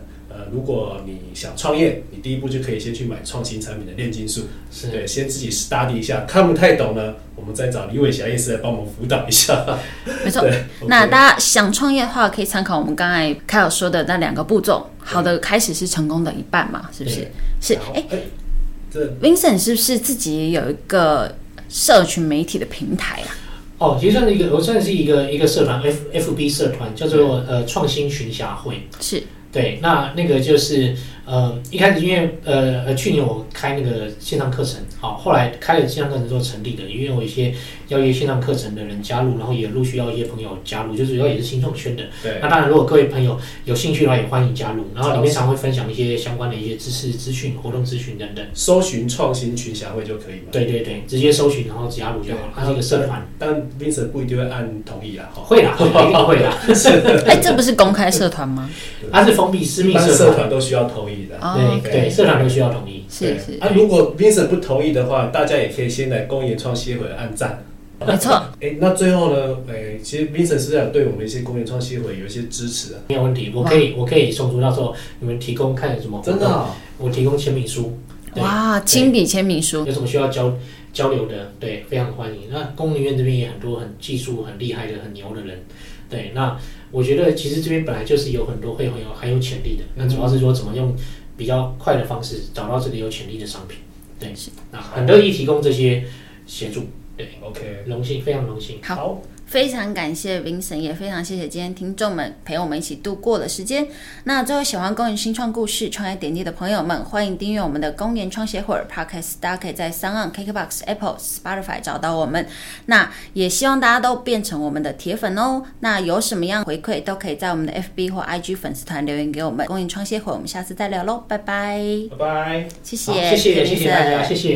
如果你想创业，你第一步就可以先去买创新产品的炼金术，是对，先自己 study 一下，看不太懂呢，我们再找李伟霞医师来帮我们辅导一下。没错。那大家想创业的话，可以参考我们刚才开尔说的那两个步骤。好的开始是成功的一半嘛，是不是？是。哎哎，这，Vincent 是不是自己有一个社群媒体的平台啊？哦，其实算是一个，我算是一个一个社团，F F B 社团，叫做呃创新群侠会。是对，那那个就是呃一开始因为呃呃去年我开那个线上课程，好，后来开了线上课程之后成立的，因为我一些邀约线上课程的人加入，然后也陆续要一些朋友加入，就主要也是新创圈的。对那当然，如果各位朋友有兴趣的话，也欢迎加入。然后里面常会分享一些相关的一些知识资讯、活动资讯等等。搜寻创新群侠会就可以嘛。对对对，直接搜寻然后加入就好了。它是一个社团，但 Vincent 不一定会按同意啊，哈。会啦，会啦一定会啦。哎，这不是公开社团吗？它是封闭私密社社团，都需要同意的。哦对对，社团都需要同意。对是是，啊，如果 Vincent 不同意的话，大家也可以先来公研创协会按赞。没错。哎，那最后呢，哎，其实 Vincent 是不是有对我们一些公研创新会有一些支持啊？没有问题，我可以我可以送出，到时候你们提供看有什么，真的啊，我提供签名书，哇，亲笔签名书，有什么需要交交流的，对，非常欢迎。那工研院这边也很多很技术很厉害的、很牛的人，对，那我觉得其实这边本来就是有很多会很有很有潜力的，那主要是说怎么用比较快的方式找到这里有潜力的商品，对，那很乐意提供这些协助，对，OK，荣幸，非常荣幸。好好，非常感谢 Vincent，也非常谢谢今天听众们陪我们一起度过的时间。那最后喜欢公园新创故事、创业点滴的朋友们，欢迎订阅我们的公园创协会 Podcast，大家可以在 s o n KKBox、Apple、Spotify 找到我们。那也希望大家都变成我们的铁粉哦。那有什么样回馈都可以在我们的 FB 或 IG 粉丝团留言给我们。公园创协会，我们下次再聊喽，拜拜，拜拜。谢谢，谢谢谢谢大家，谢谢。